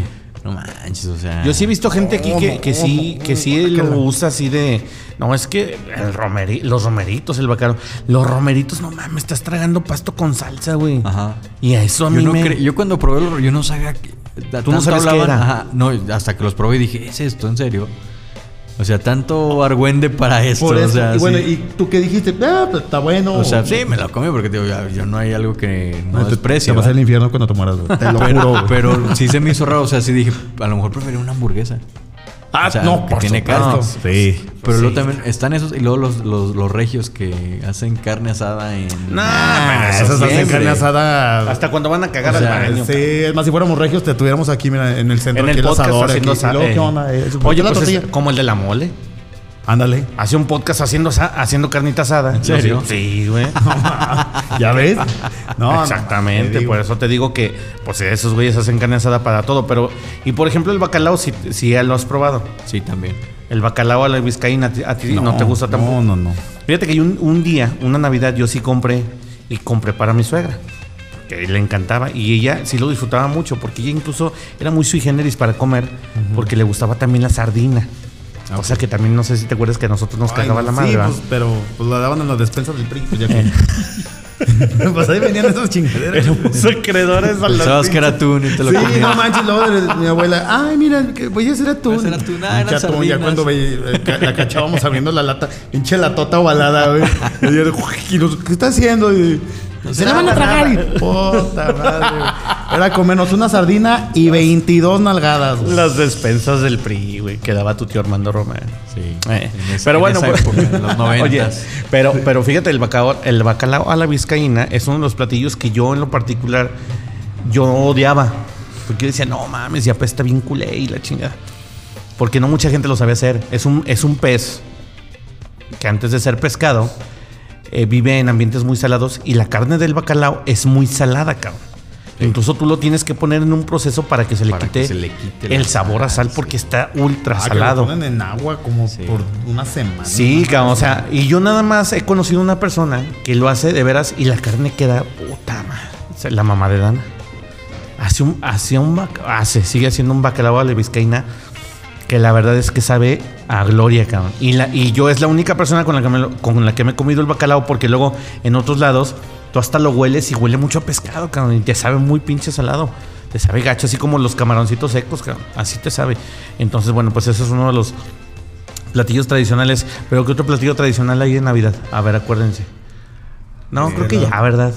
No manches, o sea... yo sí he visto gente aquí que, que sí, que sí lo usa así de, no, es que el romeri- los romeritos, el bacalao, los romeritos, no mames, estás tragando pasto con salsa, güey. Ajá. Y a eso a mí Yo, no me... cre- yo cuando probé los yo no sabía que Tú no sabes qué era. Ajá, no, hasta que los probé y dije, ¿es esto en serio? O sea, tanto argüende para esto, por eso. o sea, y bueno, sí. ¿y tú qué dijiste? Ah, pues está bueno. O sea, sí, me lo comí porque digo, ya, yo no hay algo que no, No, te, desprecio. te vas al infierno cuando güey. Te lo pero, juro, pero sí se me hizo raro, o sea, sí dije, a lo mejor prefería una hamburguesa. Ah, o sea, no, que por tiene supuesto. carne. Sí. Pero Sí. luego también están esos y luego los, los, los regios que hacen carne asada en... No, Ah, esas hacen carne asada. Hasta cuando van a cagar O al sea, baño. sí, es más, si fuéramos regios, te tuviéramos aquí, mira, en el centro. En aquí el podcast asador, haciendo aquí. Luego, eh, ¿qué onda? Eh, Oye, la pues es como el de la mole. Ándale. Hace un podcast haciendo haciendo carnita asada. ¿En serio? Sí, güey. ¿Ya ves? No, Exactamente, por eso te digo que pues esos güeyes hacen carne asada para todo, pero y por ejemplo el bacalao si, si ya lo has probado. Sí, también. El bacalao a la vizcaína a ti, no, te gusta tampoco. No, no, no. Fíjate que un día, una Navidad, yo sí compré y compré para mi suegra. Que le encantaba y ella sí lo disfrutaba mucho porque ella incluso era muy sui generis para comer porque le gustaba también la sardina. O sea que también no sé si te acuerdas que a nosotros nos Ay, cagaba la sí, madre. ¿verdad? pues, pero pues la daban en las despensas del PRI. Pues, ya que- pues ahí venían esos chingaderas. acreedores Pensabas que era tú, ni te lo Sí, comías. no manches, luego de- mi abuela, ay, mira, que voy a hacer atún. Voy a hacer atún, ah, eran atún, ya cuando ve- eh, ca- la cachábamos abriendo la lata, pinche latota ovalada, güey. Y yo y ¿Qué está haciendo? Y, se la van a tragar. Y, puta madre. Era comernos una sardina y 22 nalgadas. güey. Las despensas del PRI, güey, que daba tu tío Armando Romero. Sí. Eh, En esa- pero en bueno, esa pues- época, en los Oye, noventas. pero, pero fíjate, el bacalao, el bacalao a la vizcaína es uno de los platillos que yo en lo particular yo odiaba. Porque yo decía, no mames, ya apesta bien culé y la chingada. Porque no mucha gente lo sabe hacer. Es un, es un pez que antes de ser pescado eh, vive en ambientes muy salados y la carne del bacalao es muy salada, cabrón. Incluso tú lo tienes que poner en un proceso para que se le, Para quite, que se le quite el sabor a sal porque está ultra Ah, que lo salado. ponen en agua como Sí. por una semana. Sí, cabrón, o sea, y yo nada más he conocido una persona que lo hace de veras y la carne queda puta madre. O sea, La mamá de Dana. Hace un, hace un hace, sigue haciendo un bacalao a la vizcaína que la verdad es que sabe a gloria, cabrón. Y, la, y yo es la única persona con la, que me, con la que me he comido el bacalao porque luego en otros lados tú hasta lo hueles y huele mucho a pescado, cabrón. Y te sabe muy pinche salado. Te sabe gacho, así como los camaroncitos secos, cabrón. Así te sabe. Entonces, bueno, pues eso es uno de los platillos tradicionales. Pero ¿qué otro platillo tradicional hay en Navidad? A ver, acuérdense. No, creo que ya, ¿verdad?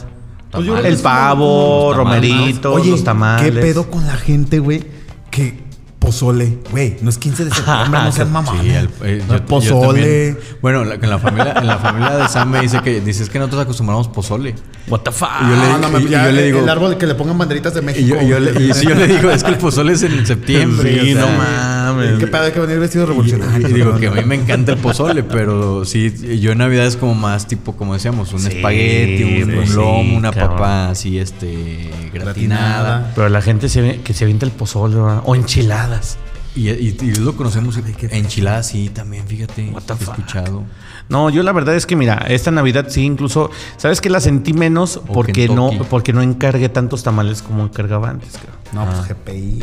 Pues el pavo, los tamales, Oye, los tamales. ¿qué pedo con la gente, güey? Que pozole, güey, no es 15 de septiembre, no sean mamones. Sí, el- eh, No, yo- yo pozole. también. bueno, la- en, la familia, en la familia de Sam me dice que dices que nosotros acostumbramos pozole. What the fuck? Y yo le- Ah, no, y- y ya yo le digo- el árbol que le pongan banderitas de Y México. yo, y yo le, y yo le digo, es que el pozole es en septiembre. Sí, o sea, no mames. ¿Qué pedo hay que venir vestido Y, revolucionario? y digo que a mí me encanta el pozole, pero sí, yo en Navidad es como más tipo, como decíamos, un Sí, espagueti, un, un sí, lomo, una cabrón. papa así, este, gratinada. Gratinada. Pero la gente se ve, que se avienta el pozole ¿verdad? o enchiladas. Y, y- y lo conocemos. Enchiladas, sí, también, fíjate. What the he fuck? escuchado. No, yo la verdad es que mira, esta Navidad sí incluso, ¿sabes que la sentí menos O porque no porque no encargué tantos tamales como encargaba antes, creo. No, Ah. pues GPI.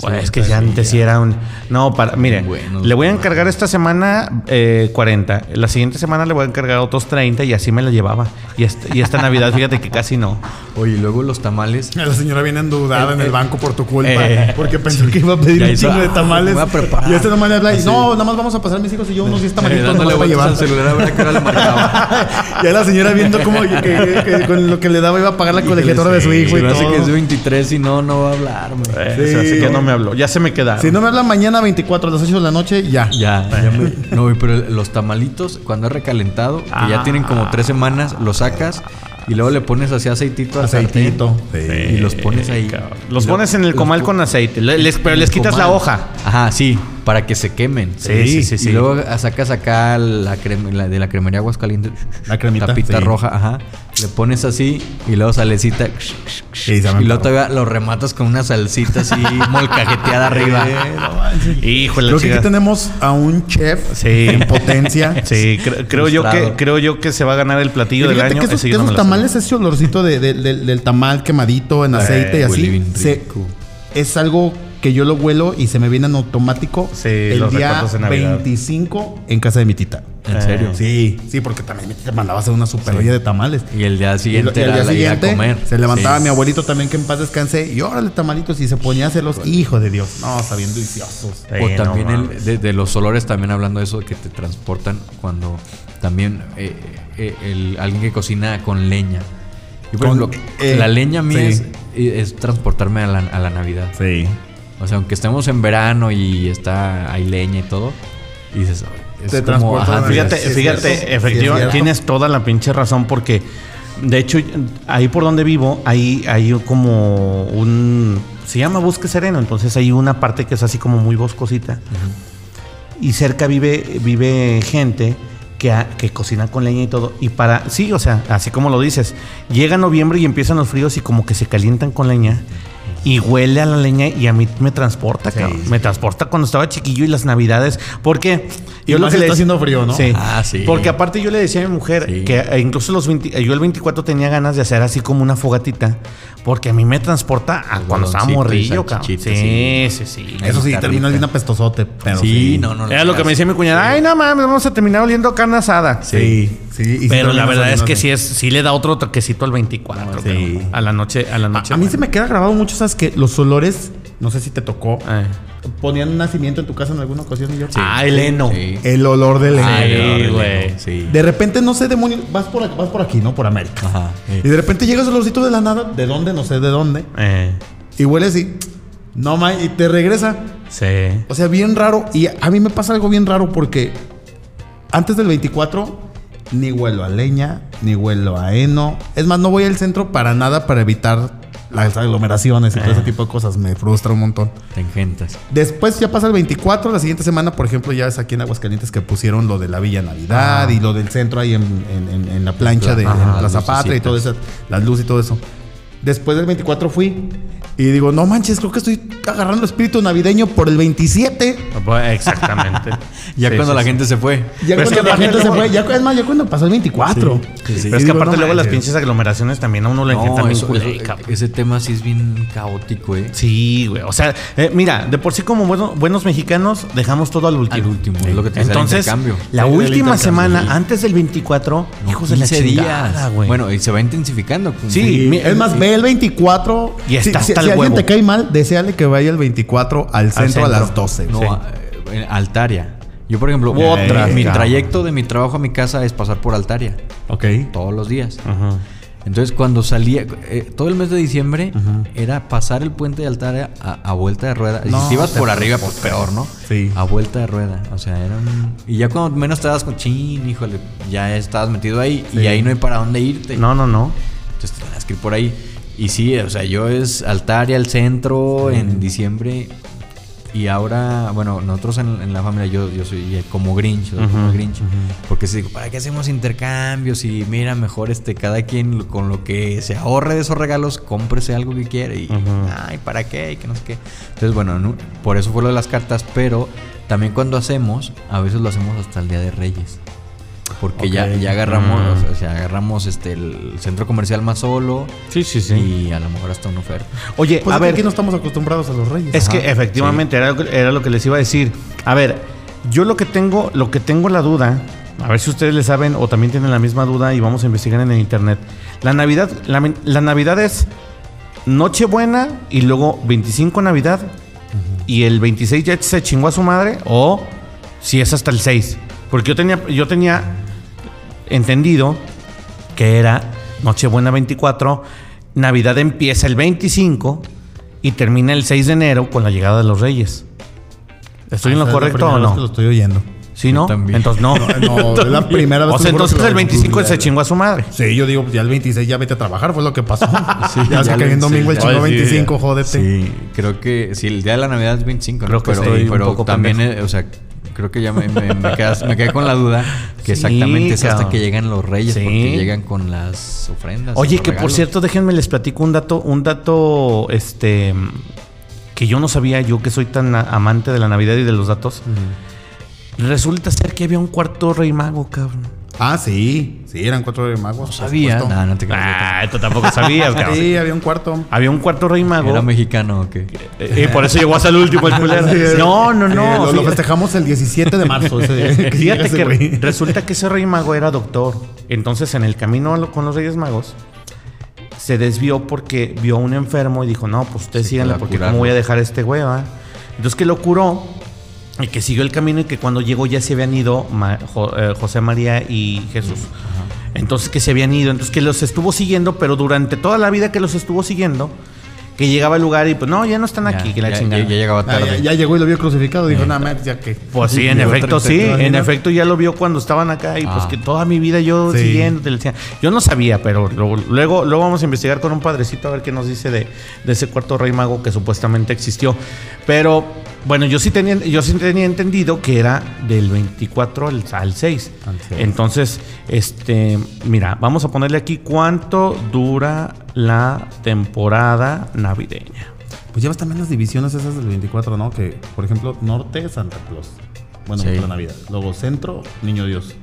Bueno, es que ya antes sí era un... No, para... Mire, le voy a encargar esta semana eh, 40. La siguiente semana le voy a encargar otros 30 y así me la llevaba. Y esta, y esta Navidad, fíjate que casi no. Oye, y luego los tamales. La señora viene endeudada en el banco por tu culpa. eh, porque pensó que iba a pedir un chingo de ah, tamales. me voy a preparar. Y este nomás le habla y no, nada más vamos a pasar mis hijos y yo unos 10 Eh, tamalitos dándole nomás para vueltas llevar. Al celular a ver a qué hora le marcaba. ya la señora viendo cómo que, que- que con lo que le daba iba a pagar la colegiatura de su hijo y me hace todo. que es de 23 y no, no va a hablarme. Eh, Sí. Así que no me habló. Ya se me quedaron. Si no me hablan mañana 24 a las 8 de la noche, ya. Ya, ya me- No, pero los tamalitos, cuando es recalentado, que ya Ah. tienen como tres semanas, los sacas y luego le pones así aceitito al Aceitito. sartén y los pones ahí. cabrón. Los pones en el comal con aceite. Les- pero les quitas la hoja. Ajá, sí, para que se quemen. Sí, sí, sí, sí. Y luego sacas acá la, crema, la de la cremería Aguascalientes. La cremita, Tapita sí. roja, ajá. Le pones así y luego salecita. Sí, y luego todavía lo rematas con una salsita así molcajeteada arriba. Eh. Híjole, Creo que aquí tenemos a un chef Sí. en potencia. Sí, cre- creo yo que creo yo que se va a ganar el platillo del año. que esos, que no esos tamales, ese olorcito de- de- del- del tamal quemadito en aceite y así, se- es algo que yo lo huelo y se me viene en automático Sí, el día Navidad. 25 en casa de mi tita. ¿En serio? Sí, sí, porque también mi tita mandaba a hacer una super olla de tamales. Y el día siguiente y era día la ir a siguiente comer. se levantaba Sí. mi abuelito también que en paz descanse y órale tamalitos y se ponía a hacerlos. Hijo de Dios. No, sabiendo deliciosos. Sí, o no también el, de, de los olores, también hablando de eso, que te transportan cuando también eh, eh, el, alguien que cocina con leña. Y por Con- ejemplo, eh, la leña mía sí. es, es transportarme a la, a la Navidad. Sí. O sea, aunque estemos en verano y está hay leña y todo, y dices, "Ay, es Te como, ajá, Fíjate, Sí, fíjate. Sí, efectivamente, tienes toda la pinche razón porque de hecho ahí por donde vivo hay hay como un se llama bosque sereno, entonces hay una parte que es así como muy boscosita. Y cerca vive vive gente que, que cocina con leña y todo. Y para, sí, o sea, así como lo dices, llega noviembre y empiezan los fríos y como que se calientan con leña. Y huele a la leña y a mí me transporta, cabrón. Me transporta cuando estaba chiquillo y las navidades. Porque Y más si le está haciendo frío, ¿no? Sí. Ah, sí. Porque aparte yo le decía a mi mujer Sí. que eh, incluso los 20 eh, yo el 24 tenía ganas de hacer así como una fogatita. Porque a mí me transporta a cuando estaba morrillo, cabrón. Sí, sí, sí. Eso sí, rica. bien apestosote. Pero Sí, no, no. Era lo que me decía mi cuñada. Ay, no mames, vamos a terminar oliendo carne asada. Sí, sí. y sí Pero la verdad es que sí es, sí le da otro toquecito al 24. Sí. cabrón. A la noche, a la noche. A mí se me queda grabado mucho, ¿sabes? Que los olores, no sé si te tocó, Eh. ponían un nacimiento en tu casa en alguna ocasión y yo. Ah, el heno. Sí. El olor de leña. Ay, Ay, güey. Sí. De repente, no sé, demonio, vas por, aquí, vas por aquí, ¿no? Por América. Ajá. Y de repente llegas al olorcito de la nada, ¿de dónde? No sé de dónde. Eh, Y hueles y. No, ma, y te regresa. sí. O sea, bien raro. Y a mí me pasa algo bien raro porque antes del 24 ni huelo a leña, ni huelo a heno. Es más, no voy al centro para nada para evitar las aglomeraciones y todo ese tipo de cosas. Me frustra un montón. Te engentas. Después ya pasa el 24, la siguiente semana, por ejemplo, ya es aquí en Aguascalientes que pusieron lo de la Villa Navidad Ah. y lo del centro ahí en, en- en- en la plancha de la las Zapatra y todo eso, las luces y todo eso. Después del 24 fui y digo, no manches, creo que estoy agarrando espíritu navideño por el 27. Pues, Exactamente. Ya Sí, cuando sí, la sí. gente se fue. Ya Pero es cuando que la gente se luego- fue, ya, es más, ya cuando pasó el 24. Sí, sí. Pero es que digo, aparte no luego las pinches aglomeraciones también a uno le No, encantan bien eso- cabrón. ese tema sí es bien caótico, ¿eh? Sí, güey. O sea, eh, mira, de por sí como bueno- buenos mexicanos dejamos todo al último. Al último, es lo que te el Entonces, la Sí, el última semana sí. antes del 24, hijos de la 15 chingada, güey. Bueno, y se va intensificando. Sí, Y mi- es más, ve el 24. Y está hasta si alguien te cae mal, deseale que vaya el 24 al centro, a centro. las 12. No, Sí. a- eh, Altaria. Yo, por ejemplo, Otra, mi cabrón. trayecto de mi trabajo a mi casa es pasar por Altaria. Ok. Todos los días. Ajá. Entonces, cuando salía, eh, todo el mes de diciembre, era pasar el puente de Altaria a, a vuelta de rueda. No, y si ibas te por arriba, pues peor, ¿no? Sí. A vuelta de rueda. O sea, era un... Y ya cuando menos te das con chin, híjole, ya estabas metido ahí Sí. y ahí no hay para dónde irte. No, no, no. Entonces tenías que ir por ahí. Y sí, o sea, yo es Altaria, el centro, en diciembre. Y ahora, bueno, nosotros en, en la familia, yo, yo soy como Grinch, soy como Grinch. Porque si digo, ¿para qué hacemos intercambios? Y mira, mejor este, cada quien con lo que se ahorre de esos regalos, cómprese algo que quiere. Y, ay, ¿para qué? Y que no sé qué. Entonces, bueno, no- por eso fue lo de las cartas, pero también cuando hacemos, a veces lo hacemos hasta el Día de Reyes. Porque ya, ya agarramos, Mm. o sea, agarramos este el centro comercial más solo Sí, sí, sí. y a lo mejor hasta una oferta. Oye, Pues a ver, aquí no estamos acostumbrados a los reyes. es que efectivamente era, lo que- era lo que les iba a decir. A ver, yo lo que tengo, lo que tengo la duda, a ver si ustedes le saben o también tienen la misma duda y vamos a investigar en el internet. La Navidad, la, la Navidad es Nochebuena y luego 25 Navidad y el 26 ya se chingó a su madre o si es hasta el 6. Porque yo tenía, yo tenía entendido que era Nochebuena 24, Navidad empieza el 25 y termina el 6 de enero con la llegada de los Reyes. ¿Estoy en lo correcto o vez no? que lo estoy oyendo. ¿Sí, no? también. Entonces no. No, es la primera vez O que sea, entonces el 25 se chingó a su madre. Sí, yo digo, ya el 26 ya vete a trabajar, fue lo que pasó. ya ya es que en domingo el 26. chingo Ay, sí, 25, ya. jódete. Sí, creo que sí, el día de la Navidad es 25, ¿no? Creo que pero, estoy un pero poco también, pendejo. o sea, creo que ya me, me, me quedas- me quedé con la duda que Sí, exactamente es hasta que llegan los reyes, Sí. porque llegan con las ofrendas. Oye, que por cierto, déjenme les platico un dato, un dato, este, que yo no sabía, yo que soy tan amante de la Navidad y de los datos. Resulta ser que había un cuarto rey mago, cabrón. Ah, sí. Sí, eran cuatro de magos. No sabía. No, no te creas. Ah, esto tampoco sabías, cabrón. Sí, había un cuarto. Había un cuarto rey mago. ¿Era mexicano o qué? eh, y por eso llegó hasta el último el culero. No, no, Sí, no. lo, festejamos el 17 de marzo. ese- Fíjate ese que güey. resulta que ese rey mago era doctor. Entonces, en el camino con los reyes magos, se desvió porque vio a un enfermo y dijo, no, pues ustedes Sí, síganle para porque curarlo. cómo voy a dejar a este güey, va?". Entonces que lo curó y que siguió el camino y que cuando llegó ya se habían ido Ma- Jo- eh, José María y Jesús. Entonces que se habían ido, entonces que los estuvo siguiendo, pero durante toda la vida que los estuvo siguiendo, que llegaba al lugar y pues no, ya no están aquí, Ya, que la ya- chingada. ya- ya llegaba Ah, tarde. ya, ya llegó y lo vio crucificado. Dijo, nada más, ya que. Pues sí, en efecto, 30, sí. ¿te En efecto, ya lo vio cuando estaban acá y pues Ah. que toda mi vida yo Sí. siguiendo. le decía. Yo no sabía, pero lo- luego, luego vamos a investigar con un padrecito a ver qué nos dice de, de ese cuarto rey mago que supuestamente existió. Pero bueno, yo sí tenía, yo sí tenía entendido que era del 24 al, al 6. Al 6. Entonces, este, mira, vamos a ponerle aquí cuánto dura la temporada navideña. Pues llevas también las divisiones esas del 24, ¿no? Que, por ejemplo, norte, Santa Claus. Bueno, Sí. para Navidad. Luego centro, Niño Dios.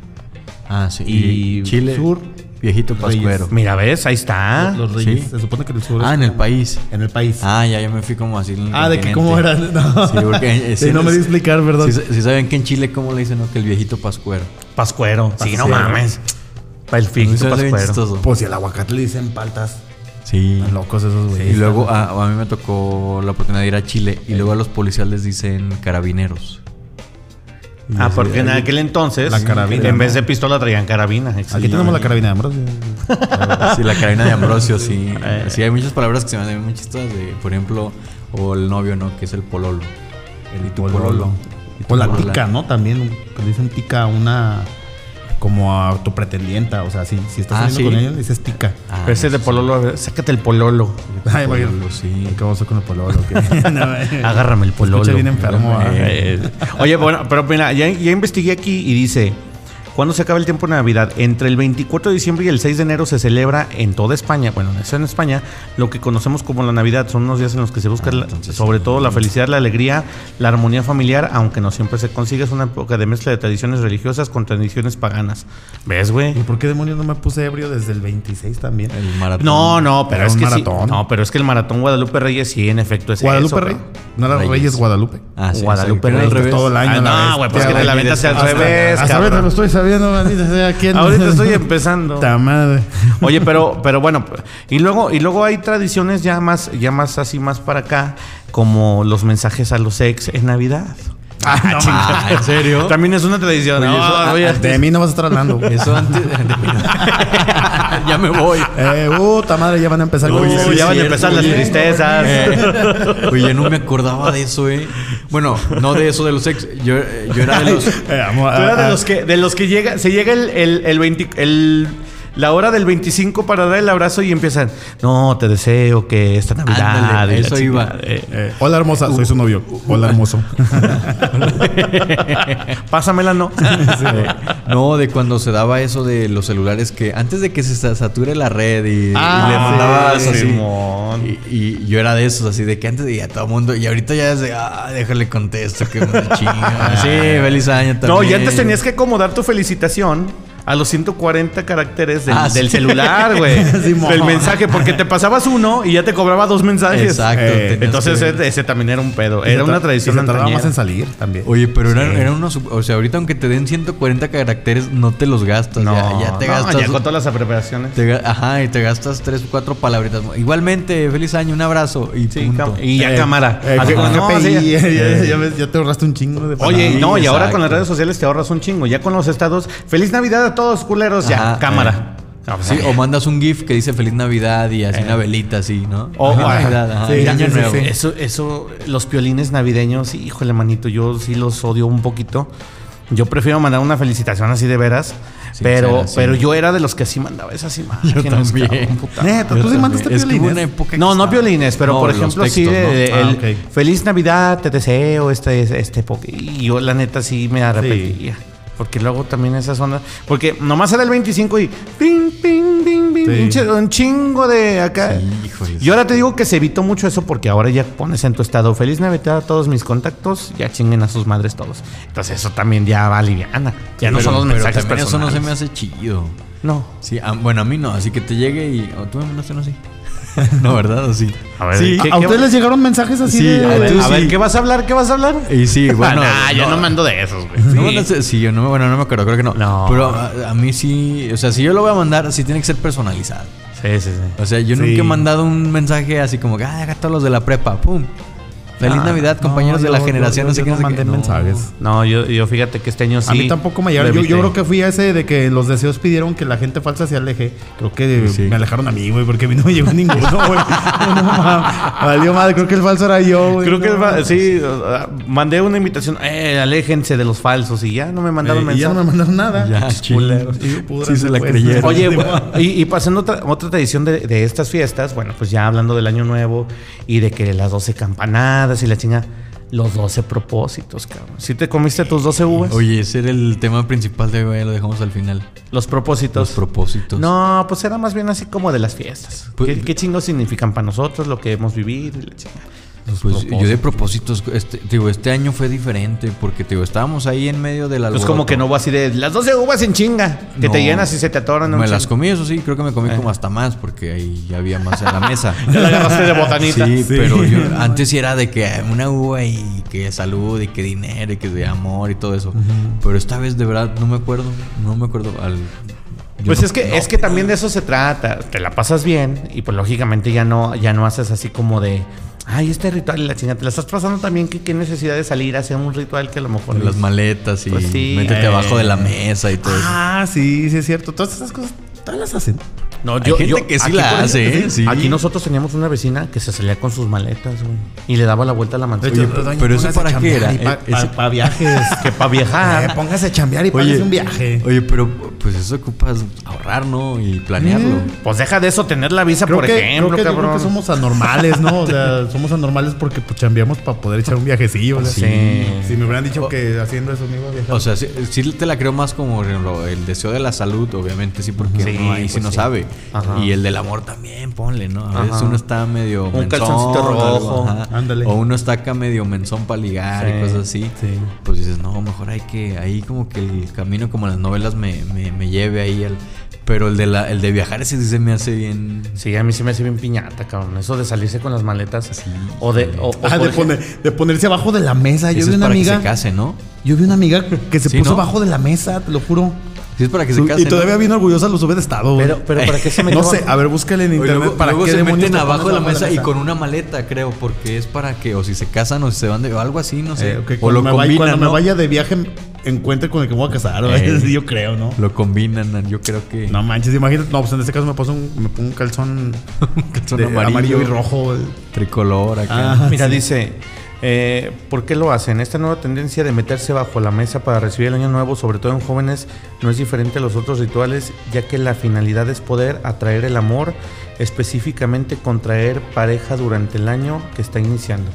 Ah, sí. Y Chile, sur, viejito Reyes. pascuero. Mira, ves, ahí está. los reyes. sí. Se supone que el sur Ah, es en el como- país. En el país. Ah, ya, ya me fui como así. en el Ah, de que cómo era. No. Sí, porque, Sí, no me di explicar, perdón. Sí, sí saben que en Chile, ¿cómo le dicen? No? Que el viejito pascuero. Pascuero. Sí, no mames. Para el viejito pascuero. Pues si al aguacate le dicen paltas. Sí. Están locos esos Y güeyes. luego a, a mí me tocó la oportunidad de ir a Chile y luego a los policías les dicen carabineros. Y Ah, porque en aquel entonces, La carabina, en vez de pistola traían carabina. Aquí tenemos la carabina de Ambrosio. Sí, la carabina de Ambrosio, sí. Eh. Sí, hay muchas palabras que se me hacen muy chistosas. De, por ejemplo, o el novio, ¿no? Que es el pololo. El y tu pololo. Y tu O la tica, ¿no? También que dicen tica una como a tu pretendienta. O sea, si, si estás Ah, saliendo sí. con ella, dices tica. Ah, Pero ese de sí, pololo, sácate el pololo. Ay, pololo, sí. ¿Qué vamos a hacer con el pololo? Eh. Agárrame el Se pololo. escucha bien enfermo. Eh, Oye, bueno, pero mira, ya, ya investigué aquí y dice, ¿cuándo se acaba el tiempo de Navidad? Entre el 24 de diciembre y el 6 de enero se celebra en toda España, bueno, eso en España, lo que conocemos como la Navidad. Son unos días en los que se busca, Ah, entonces sobre todo, la felicidad, la alegría, la armonía familiar, aunque no siempre se consigue. Es una época de mezcla de tradiciones religiosas con tradiciones paganas. ¿Ves, güey? ¿Y por qué demonios no me puse ebrio desde el 26 también? El maratón. No, no, pero es que sí- maratón. no, pero es que el maratón Guadalupe Reyes sí, en efecto es ¿Guadalupe eso, Rey? cabrón. ¿No era Reyes. Reyes, Guadalupe? Ah, sí, Guadalupe o sea, Reyes, revés. todo el año. Ah, a no, güey, pues que la ya, ventas al revés, ahorita cabrón. lo estoy sabiendo, maldita sea quién. Ahorita estoy empezando. Ta madre. Oye, pero, pero bueno, y luego, y luego hay tradiciones ya más, ya más así más para acá, como los mensajes a los ex en Navidad. Ah, no, Ah, ¿en serio? También es una tradición. Oye, ¿no? eso- Oye, De mí no vas a estar hablando. Eso antes. ya me voy. Eh, puta madre, ya van a empezar con el ya van a empezar las oye. tristezas. Eh, Oye, no me acordaba de eso, eh. Bueno, no de eso de los ex. Yo, eh, yo era de los. Eh, amo- Tú eras de ah, los que, de los que llega, se llega el, el, el 20 el- la hora del 25 para dar el abrazo y empiezan, no, te deseo que esta Navidad. Ándale, y eso chingada". iba. Eh, Eh, hola hermosa, soy su novio. Hola hermoso. pásamela, no. No, de cuando se daba eso de los celulares que antes de que se sa- sature la red y, y Ah, le mandabas sí, así. Simón. Y, y yo era de esos, así de que antes de a todo el mundo. Y ahorita ya es de, ah, déjale contesto, que me chinga. sí, feliz año también. No, y antes tenías que acomodar tu felicitación a los 140 caracteres del, Ah, sí. del celular, güey. Simón. del mensaje, porque te pasabas uno y ya te cobraba dos mensajes. Exacto. Eh, Entonces que- ese, ese también era un pedo. Era una tradición y se tardaba más en salir también. Oye, pero era, Sí. era uno. sup- O sea, ahorita aunque te den 140 caracteres, no te los gastas. No, ya, ya te no, gastas. ya con todas las te ga- ajá, y te gastas tres o cuatro palabritas. Igualmente, feliz año, un abrazo. Y Sí, punto. cam- y ya Eh, cámara. eh, que- no, sí, ya- te ahorraste un chingo de Oye, palabras. no, y ahora con las redes sociales te ahorras un chingo. Ya con los estados, feliz Navidad a todos, culeros. Ya, Ajá, cámara. No, pues, Sí, eh, o mandas un GIF que dice Feliz Navidad y así una velita así, ¿no? O- Feliz ajá. Navidad, ajá, Sí, Año Nuevo. sí. Eso, eso, los piolines navideños, híjole, manito, yo sí los odio un poquito. Yo prefiero mandar una felicitación así de veras. pero, sí. pero yo era de los que sí mandaba esas imágenes. también. puta. Neta, tú sí mandaste Es que hubo piolines. una época que No, no violines, pero No, por ejemplo, sí, de- Ah, el. Feliz Navidad, te deseo, este, este, y yo la neta sí me arrepentía. Porque luego también esas ondas, porque nomás era el 25 y ping, ping, ping, ping, Sí. un ch- un chingo de acá. Sí, Yo ahora te digo que se evitó mucho eso porque ahora ya pones en tu estado Feliz Navidad a todos mis contactos, ya chinguen a sus madres todos. Entonces eso también ya va liviana. Ya no Pero- son los pero mensajes también eso no se me personales. hace chido. No. Sí, a- bueno, a mí no, así que te llegue y. oh, tú me mandaste uno así. no, ¿verdad? ¿O sí? A ver, sí, ¿qué- ¿A ustedes les llegaron mensajes así Sí, de.? a ver, tú a ver, sí. ¿qué vas a hablar? ¿Qué vas a hablar? Y sí, bueno. Ah, nah, yo no mando de esos, güey. No, no sé, sí, yo no, bueno, no me acuerdo, creo que no. No. Pero a, a mí sí, o sea, si yo lo voy a mandar, sí tiene que ser personalizado. Sí, sí, sí. O sea, yo Sí. nunca he mandado un mensaje así como que, ah, acá todos los de la prepa, pum. Feliz Ah, Navidad, compañeros de la yo- generación, yo- no sé yo qué, no mandé mensajes. No, yo, yo fíjate que este año sí. A mí tampoco me llegaron. Yo, yo creo que fui a ese de que los deseos pidieron que la gente falsa se aleje. Creo que Sí. me alejaron a mí, güey, porque a mí no me llegó ninguno, güey. No, valió madre. Creo que el falso era yo, güey. Creo que sí, mandé una invitación, eh, aléjense de los falsos y ya no me mandaron Eh, y ya mensaje. no me mandaron nada. Ya, Culeros. púdranse, Sí se la pues. creyeron. Oye, Sí, bu- y, y pasando otra, otra tradición de, de estas fiestas, bueno, pues ya hablando del año nuevo y de que las 12 campanadas y la chinga, los 12 propósitos, cabrón. ¿Sí te comiste tus 12 uvas? Oye, ese era el tema principal de hoy, lo dejamos al final. Los propósitos. Los propósitos. No, pues era más bien así como de las fiestas. Pues- ¿Qué, qué chingos significan para nosotros lo que hemos vivido y la chinga? Los Pues yo de propósitos. este, digo, este año fue diferente porque digo, estábamos ahí en medio del Pues alboroto. como que no voy así de las 12 uvas en chinga, que te llenas y se te atoran. un Me las comí, eso sí, creo que me comí Eh. como hasta más porque ahí ya había más en la mesa. Ya la agarraste de botanita. Sí, Sí. pero yo antes sí era de que una uva y que salud y que dinero y que de amor y todo eso. Pero esta vez de verdad no me acuerdo, no me acuerdo al yo Pues no- es que no. es que también de eso se trata. Te la pasas bien y pues lógicamente ya no ya no haces así como de ay este ritual y la chingada te la estás pasando también que qué necesidad de salir a hacer un ritual que a lo mejor Con las maletas y Pues sí. métete Eh. abajo de la mesa y todo eso. Ah, sí, sí es cierto. Todas esas cosas, todas las hacen. No, Hay gente que sí aquí, la por hace, ejemplo, ¿eh? Sí. Aquí nosotros teníamos una vecina que se salía con sus maletas, güey, y le daba la vuelta a la. Oye, pero- pero eso para qué era? Eh, ese- Para viajes. que para Eh, viajar. póngase a chambear y págase un viaje. Oye, pero pues eso ocupas ahorrar, ¿no? Y planearlo. Pues deja de eso, tener la visa, Creo por que, ejemplo, creo que, yo creo cabrón. que somos anormales, ¿no? O sea, somos anormales porque pues, chambeamos para poder echar un viajecillo. o sea. Sí. Si me hubieran dicho que haciendo eso me iba a viajar. O sea, sí, sí te la creo más como el deseo de la salud, obviamente sí, porque Sí, uno ahí sí pues no sí. sabe. Ajá. Y el del amor también, ponle, ¿no? A veces Ajá. uno está medio Un menzón, calzoncito rojo. Ándale. O uno está acá medio menzón para ligar Sí, y cosas así. sí. Pues dices, no, mejor hay que, ahí como que el camino como las novelas me, me, me lleve ahí al... Pero el de, la, el de viajar ese sí se me hace bien... Sí, a mí se me hace bien piñata, cabrón. Eso de salirse con las maletas. O de. O, o Ah, de, poner- de ponerse abajo de la mesa. Yo vi es una para que amiga. se case, ¿no? Yo vi una amiga que se Sí, puso ¿no? abajo de la mesa, te lo juro. Sí, es para que se case. y todavía ¿no? bien orgullosa lo sube de estado. güey. Pero, pero ¿para qué se me no sé, a ver, búscale en internet luego, para luego qué se meten te abajo de la mesa y con una maleta, creo, porque es para que, o si se casan o si se van de, o algo así, no sé. Eh, o cuando lo me vaya- combinan, cuando me vaya de viaje encuentre con el que me voy a casar. Eh. yo creo, ¿no? Lo combinan, yo creo que. No manches, imagínate, no, pues en este caso me pongo un, me pongo un calzón, calzón de amarillo, amarillo. y rojo. güey. Tricolor acá. Ah, Mira, sí. dice. Eh, ¿Por qué lo hacen? Esta nueva tendencia de meterse bajo la mesa para recibir el año nuevo, sobre todo en jóvenes, no es diferente a los otros rituales, ya que la finalidad es poder atraer el amor, específicamente contraer pareja durante el año que está iniciando.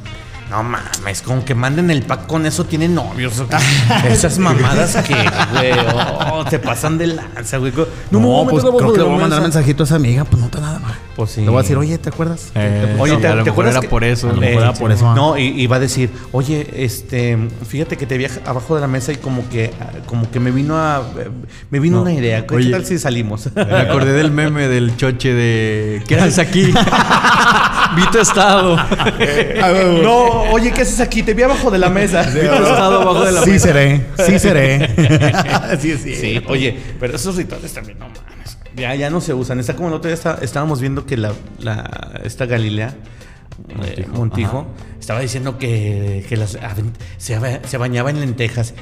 No mames, con que manden el pack con eso tienen novios. Esas mamadas que, güey, oh, te pasan de lanza, güey. No, me pues creo que le voy a mandar mesa. mensajito a esa amiga, pues no está nada mal. Pues sí. Le voy a decir, oye, ¿te acuerdas? Eh, Oye, ¿te, a lo te mejor acuerdas era que- por eso. A lo ¿no? era por eso, ah. No, y, y va a decir, oye, este, fíjate que te viaja abajo de la mesa y como que, como que me vino a, me vino No. una idea. ¿Qué Oye. tal si salimos? Me acordé del meme del choche de. ¿Qué haces aquí? Vi tu estado. no, oye, ¿qué haces aquí? Te vi abajo de la mesa. Vi tu estado abajo de la Sí mesa. seré, sí seré. sí, sí. Sí, oye, pero esos rituales también, no mames. Ya, ya no se usan. Está como el otro día está- estábamos viendo que la, la- esta Galilea, eh, Montijo, estaba diciendo que, que las se, ba- se bañaba en lentejas.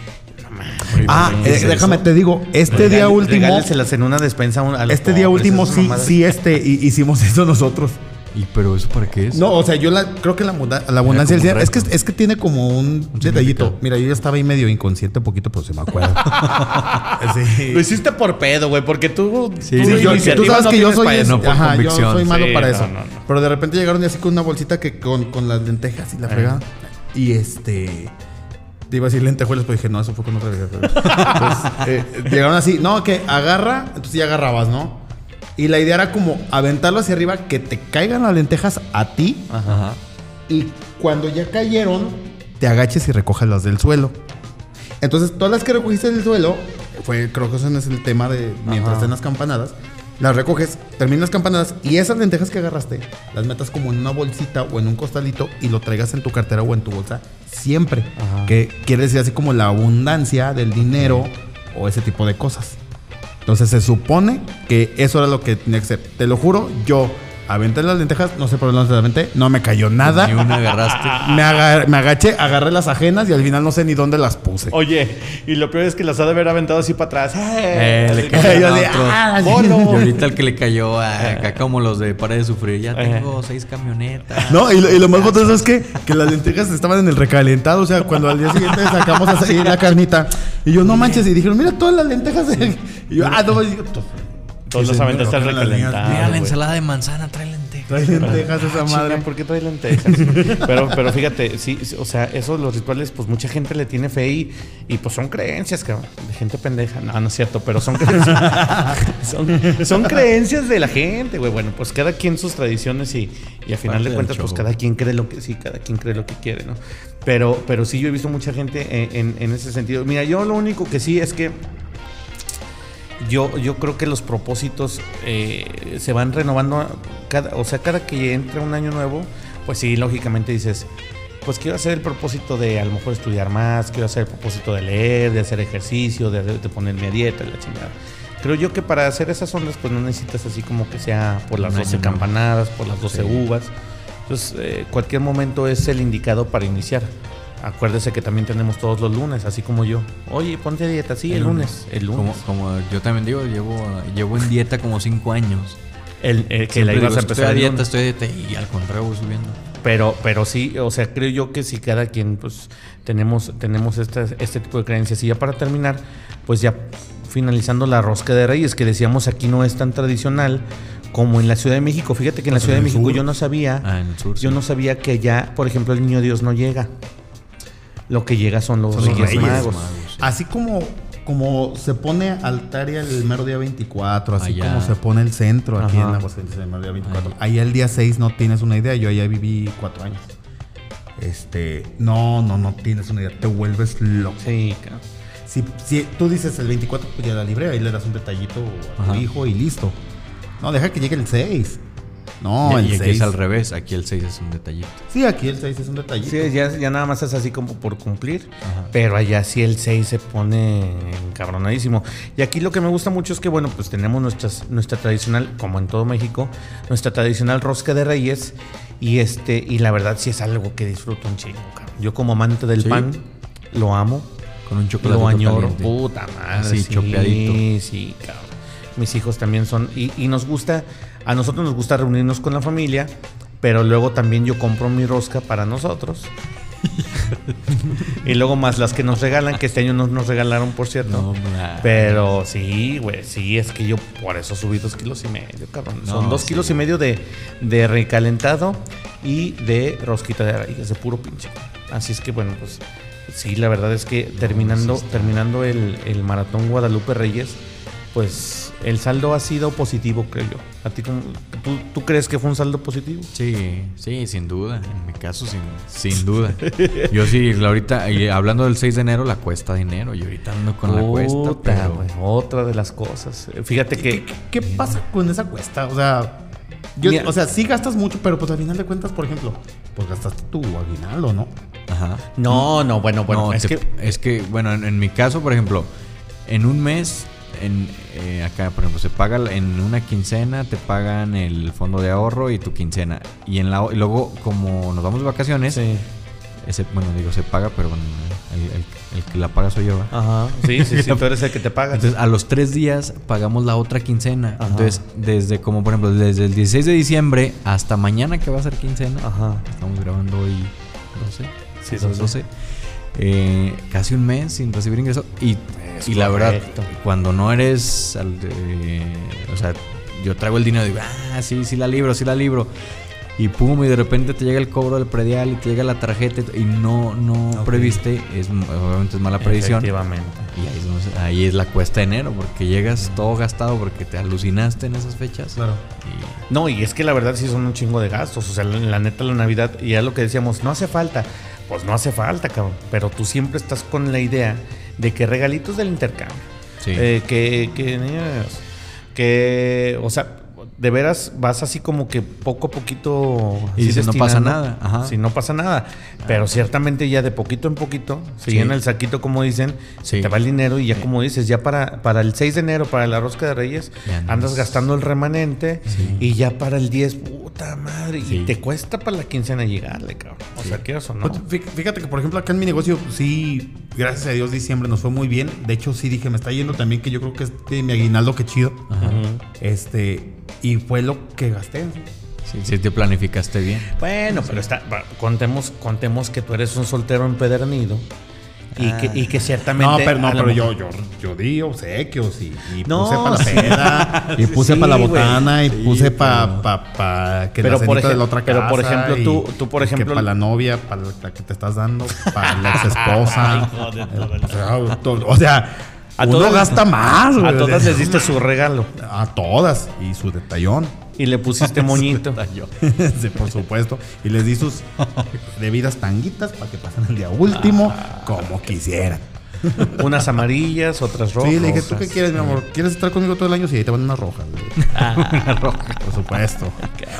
No mames. Ah, ¿qué eh, es déjame eso? te digo, este día último, en una despensa a este día último sí, sí, este, hi- hicimos eso nosotros. ¿Y pero eso para qué es? No, o sea, yo la, creo que la, abunda- la abundancia del cielo, es que, es que tiene como un, detallito. Mira, yo ya estaba ahí medio inconsciente un poquito, pero se me acuerdo. sí. Lo hiciste por pedo, güey, porque tú. Sí, tú sí, yo- tú sabes no que yo soy, pa' es- eso. no por ajá, yo convicción. soy malo Sí, para no, eso. no, no. Pero de repente llegaron y así con una bolsita que con, con las lentejas y la fregada. Y este. Te iba a decir lentejuelas, pero dije, no, eso fue con otra pero- Entonces, eh, llegaron así, no, que agarra, entonces ya agarrabas, ¿no? Y la idea era como aventarlo hacia arriba, que te caigan las lentejas a ti. Ajá. Y cuando ya cayeron, te agaches y recojas las del suelo. Entonces, todas las que recogiste del suelo, fue, creo que ese es el tema de mientras estén las campanadas, las recoges, terminas las campanadas y esas lentejas que agarraste, las metas como en una bolsita o en un costalito y lo traigas en tu cartera o en tu bolsa siempre. Ajá. Que quiere decir así como la abundancia del dinero o ese tipo de cosas. Entonces se supone que eso era lo que tenía que ser. Te lo juro, yo aventé las lentejas, no sé por dónde las aventé, no me cayó nada. Ni una agarraste. Me, aga- me agaché, agarré las ajenas y al final no sé ni dónde las puse. Oye, y lo peor es que las ha de haber aventado así para atrás. Eh, le ¡Eh! cayó Yo a de, ah. Y ahorita el que le cayó a- acá como los de Para de Sufrir. Ya tengo seis camionetas. No, y lo, y lo más botoso es que, que las lentejas estaban en el recalentado. O sea, cuando al día siguiente sacamos así la carnita. Y yo, no manches. Y dijeron, mira todas las lentejas. Y yo, ah, no, "To- Todos los aventaste al recalentado. Mira la ensalada de manzana, trae lentejas. trae lentejas esa Chinga, madre. ¿por qué trae lentejas? pero, pero fíjate, sí, o sea, esos los rituales, pues mucha gente le tiene fe y, y pues son creencias, cabrón, de gente pendeja. No, no es cierto, pero son creencias. son, son creencias de la gente, güey. Bueno, pues cada quien sus tradiciones y, y a final Parte de cuentas, pues cada quien cree lo que sí, cada quien cree lo que quiere, ¿no? Pero, pero sí, yo he visto mucha gente en, en- en ese sentido. Mira, yo lo único que sí es que yo, yo creo que los propósitos eh, se van renovando, cada, o sea, cada que entra un año nuevo, pues sí, lógicamente dices, pues quiero hacer el propósito de a lo mejor estudiar más, quiero hacer el propósito de leer, de hacer ejercicio, de, de ponerme a dieta, la chingada. Creo yo que para hacer esas ondas, pues no necesitas así como que sea por las Un 12 año nuevo. campanadas, por las 12 Sí. uvas. Entonces, eh, cualquier momento es el indicado para iniciar. Acuérdese que también tenemos todos los lunes, así como yo. Oye, ponte a dieta, sí, el, lunes. El lunes. Como, como yo también digo, llevo, llevo en dieta como cinco años. El, eh, que la ibas a estoy empezar a el dieta, estoy a dieta y al contrario voy subiendo. Pero, pero sí, o sea, creo yo que si cada quien, pues, tenemos, tenemos este, este tipo de creencias. Y ya para terminar, pues ya finalizando la rosca de reyes, que decíamos aquí no es tan tradicional como en la Ciudad de México. Fíjate que en la Ciudad en de México sur. yo no sabía, Ah, sur. yo sí. no sabía que allá, por ejemplo, el niño Dios no llega. Lo que llega son los, Son los Reyes, Reyes Magos. Magos, sí. Así como, como se pone altaria el mero día 24, así Allá. como se pone el centro aquí Ajá. en Aguascalientes el mero día 24. Ahí el día 6 no tienes una idea. Yo allá viví cuatro años. Este, no, no, no tienes una idea. Te vuelves loco. Sí. Si, si tú dices el 24, pues ya la libre, ahí le das un detallito a tu Ajá. hijo y listo. No, deja que llegue el 6. No, y, el y aquí 6. es al revés, aquí el 6 es un detallito. Sí, aquí el 6 es un detallito. Sí, ya, ya nada más es así como por cumplir. Ajá. Pero allá sí el 6 se pone encabronadísimo. Y aquí lo que me gusta mucho es que, bueno, pues tenemos nuestras, nuestra tradicional, como en todo México, nuestra tradicional rosca de reyes. Y este, y la verdad sí es algo que disfruto un chingo, cabrón. Yo como amante del Sí. pan, lo amo. Con un chocolate Lo añoro. caliente. Puta madre. Así, sí, chopeadito. Sí, cabrón. Mis hijos también son. Y, y nos gusta. A nosotros nos gusta reunirnos con la familia. Pero luego también yo compro mi rosca para nosotros. y luego más las que nos regalan, que este año no nos regalaron, por cierto. No. Pero sí, güey, sí, es que yo por eso subí dos kilos y medio, cabrón. Son dos sí. kilos y medio de, de recalentado y de rosquita de raíces, de puro pinche. Así es que bueno, pues sí, la verdad es que terminando, terminando el, el maratón Guadalupe Reyes, pues el saldo ha sido positivo, creo yo. ¿A ti tú, tú crees que fue un saldo positivo? Sí, sí, sin duda. En mi caso, sin, sin duda. Yo sí, la ahorita, y hablando del 6 de enero, la cuesta dinero. Y ahorita ando con la cuesta, pero... güey, otra de las cosas. Fíjate que... ¿Qué, qué pasa con esa cuesta? O sea, yo- o sea, sí gastas mucho, pero pues al final de cuentas, por ejemplo, pues gastaste tu aguinaldo, ¿no? Ajá. No, no, bueno, bueno, No, es te- que... es que, bueno, en, en mi caso, por ejemplo, en un mes, en, eh, acá, por ejemplo, se paga en una quincena, te pagan el fondo de ahorro y tu quincena. Y en la y luego, como nos vamos de vacaciones, Sí. ese, bueno, digo, se paga, pero bueno, el, el- el que la paga soy yo. ¿verdad? Ajá. Sí, sí, sí, tú eres el que te paga. Entonces, a los tres días pagamos la otra quincena. Ajá. Entonces, desde como por ejemplo, desde el 16 de diciembre hasta mañana que va a ser quincena. Ajá. Estamos grabando hoy 12. Sí, son 12. 12. Eh, casi un mes sin recibir ingreso. Y, Es y la verdad, cuando no eres. eh, o sea, yo traigo el dinero y digo, ah, sí, sí la libro, sí la libro. Y pum, y de repente te llega el cobro del predial y te llega la tarjeta y no, no Ok. previste, es, obviamente es mala previsión. Efectivamente. Y ahí es, ahí es la cuesta de enero, porque llegas todo gastado porque te alucinaste en esas fechas. Claro. Y- No, y es que la verdad sí son un chingo de gastos. O sea, la, la neta, la Navidad, y es lo que decíamos, no hace falta. Pues no hace falta, cabrón. Pero tú siempre estás con la idea de que regalitos del intercambio. Sí. Eh, que, que, que, o sea, de veras vas así como que poco a poquito. Y dices, no pasa nada, ajá. Si no pasa nada. Pero ciertamente ya de poquito en poquito se Sí. llena el saquito, como dicen, se Sí. te va el dinero y ya como dices, ya para, para el 6 de enero, para la rosca de Reyes, andas gastando el remanente y ya para el 10, puta madre. Sí. Y te cuesta para la quincena llegarle, cabrón. O sea, quieras o no. Pues, fí- Fíjate que, por ejemplo, acá en mi negocio, sí, gracias a Dios, diciembre nos fue muy bien. De hecho, sí dije, me está yendo también, que yo creo que este mi aguinaldo, qué chido. Ajá. Este, y fue lo que gasté. Sí, sí te planificaste bien. Bueno, pero está, contemos, contemos que tú eres un soltero empedernido y, que, y que ciertamente. No, pero, no, pero yo, yo, yo di obsequios y, y No, puse para la sí. peda, y puse Sí, para la botana, y Sí, puse para pa, pa que Pero, la por de la otra pero, por casa, ejemplo, y- tú- tú, por ejemplo- para la novia, para la que te estás dando, para la ex esposa. O sea, A uno todas- gasta más, güey. A todas les diste su regalo A todas. Y su detallón. Y le pusiste moñito. sí, por supuesto. Y les di sus debidas tanguitas para que pasen el día último Ah. como quisieran. Unas amarillas, otras rojas. Sí, le dije, ¿tú qué quieres, mi amor? ¿Quieres estar conmigo todo el año? Sí, ahí te van unas rojas. Ah. Por supuesto.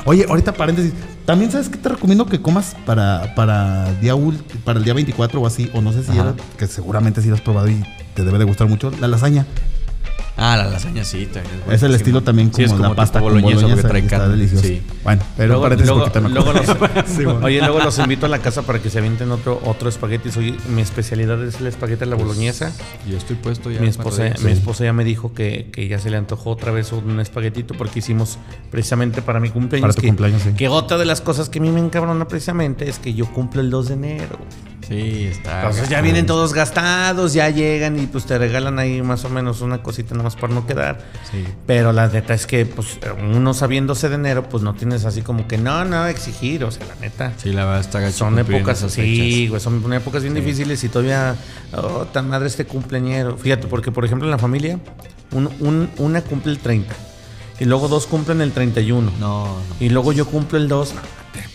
Oye, ahorita paréntesis. También sabes que te recomiendo que comas para, para, día para el día 24 o así, o no sé si Ajá. era, que seguramente sí lo has probado y te debe de gustar mucho, la lasaña. Ah, la lasaña sí, también es Es el estilo también como, Sí, es la tipo pasta boloñesa, boloñesa, porque trae está delicioso. Sí. Bueno, pero Luego, luego- luego los, Sí, bueno. Oye, luego los invito a la casa para que se avienten otro, otro espagueti. Soy, mi especialidad es el espagueti a la boloñesa. Yo estoy puesto ya. Mi esposa, mi esposa ya me dijo que, que ya se le antojó otra vez un espaguetito porque hicimos precisamente para mi cumpleaños. Para tu que, cumpleaños, sí. que otra de las cosas que a mí me encabrona precisamente es que yo cumplo el 2 de enero. Sí, está. Entonces ya vienen todos gastados, ya llegan y pues te regalan ahí más o menos una cosita nada más para no quedar. Sí. Pero la neta es que pues uno sabiéndose de enero pues no tienes así como que no, no exigir, o sea, la neta. Sí, la verdad está gacho Son épocas así, güey, son épocas bien difíciles y todavía, oh, tan madre este cumpleañero. Fíjate, porque por ejemplo en la familia, un- un- una cumple el 30 y luego dos cumplen el 31 No, no. y luego yo cumplo el 2.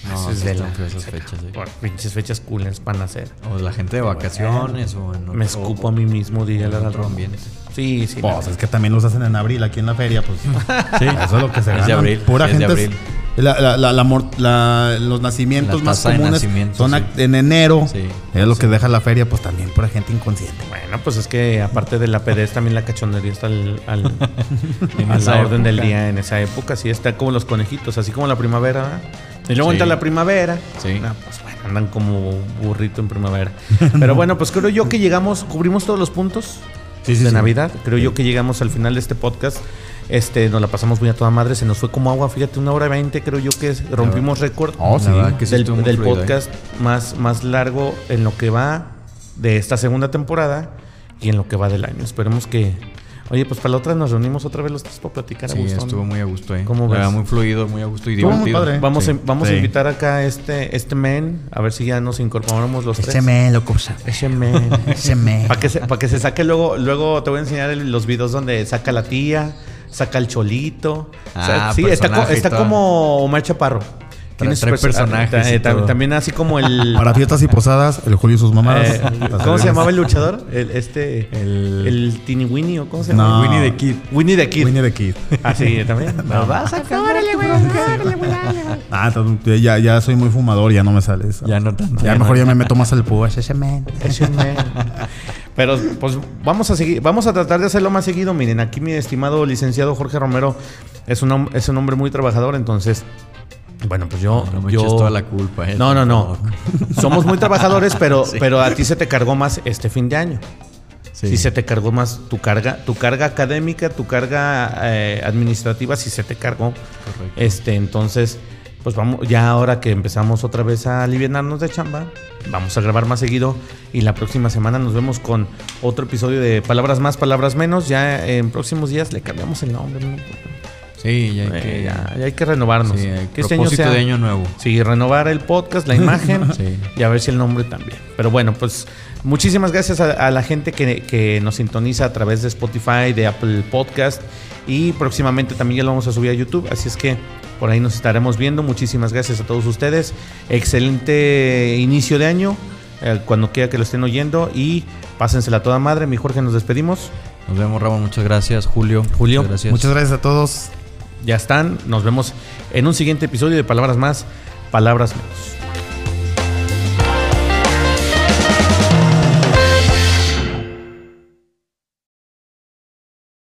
No, sí de la- esas fechas. Por pinches fechas culas para nacer. O la gente de vacaciones o en Me escupo a mí mismo, dígale en al otro Ramón. ambiente. Sí, sí. Pues la- es que también los hacen en abril aquí en la feria, pues. Sí. Eso es lo que se Es de gana. abril, Pura es de gente. es- abril. la- la- la- la la- los nacimientos La más de comunes son sí. en enero. Sí. Es lo que deja la feria, pues también pura gente inconsciente. Bueno, pues es que aparte de la pedez también la cachondería está al, al- En a la orden del día en esa época. Sí, está como los conejitos, así como la primavera. Y luego Sí. entra la primavera. Sí. Ah, pues bueno, andan como burrito en primavera. Pero bueno, pues creo yo que llegamos, cubrimos todos los puntos Sí, sí, de sí. Navidad. Creo yo que llegamos al final de este podcast. Este, nos la pasamos muy a toda madre. Se nos fue como agua, fíjate, una hora y veinte, creo yo que rompimos récord Oh, del, ¿eh? podcast más, más largo en lo que va de esta segunda temporada y en lo que va del año. Esperemos que. Oye, pues para la otra nos reunimos otra vez los tres para platicar a Sí, gusto, ¿no? estuvo muy a gusto, ¿eh? ¿Cómo ves? muy fluido, muy a gusto y Estuvo muy divertido. padre. Vamos, Sí. a, vamos Sí. a invitar acá a este, este men, a ver si ya nos incorporamos los tres. Ese me lo cosa. Ese men. Ese me. Para que, se, pa' que se saque luego, luego te voy a enseñar el- los videos donde saca la tía, saca el cholito. O sea, Ah, sí, está, está como Omar Chaparro. Trae perso- personajes ah, y eh, todo. También así como el... Para fiestas y posadas, el Julio y sus mamadas. eh, ¿Cómo se llamaba el luchador? El, este... El- El, Teeny Winnie o cómo se No. llama? Winnie the Kid. Winnie the Kid. Winnie the Kid. Ah, sí, también. No. vas a Ah, entonces, ya, ya soy muy fumador, ya no me sale eso. Ya no tanto. Ya mejor ya me meto más al púas. Ese me. Ese men. Pero pues vamos a seguir, vamos a tratar de hacerlo más seguido. Miren, aquí mi estimado licenciado Jorge Romero es un, es un hombre muy trabajador, entonces, bueno, pues yo... No me yo toda la culpa, ¿eh? No, no, no. Somos muy trabajadores, pero, Sí. pero a ti se te cargó más este fin de año. Sí. Si se te cargó más tu carga, tu carga académica, tu carga eh, administrativa, si se te cargó. Correcto. Este, entonces, pues vamos, ya ahora que empezamos otra vez a aliviarnos de chamba, vamos a grabar más seguido y la próxima semana nos vemos con otro episodio de Palabras Más, Palabras Menos. Ya en próximos días le cambiamos el nombre. ¿no? Sí, ya hay Eh, que... ya, ya hay que renovarnos. Sí, hay que este año propósito sea, de año nuevo. Sí, renovar el podcast, la imagen Sí. y a ver si el nombre también. Pero bueno, pues muchísimas gracias a, a la gente que, que nos sintoniza a través de Spotify, de Apple Podcast y próximamente también ya lo vamos a subir a YouTube. Así es que por ahí nos estaremos viendo. Muchísimas gracias a todos ustedes. Excelente inicio de año. eh, cuando quiera que lo estén oyendo y pásensela a toda madre. Mi Jorge, nos despedimos. Nos vemos, Ramón. Muchas gracias. Julio. Julio, muchas gracias. Muchas gracias a todos. Ya están. Nos vemos en un siguiente episodio de Palabras Más, Palabras Menos.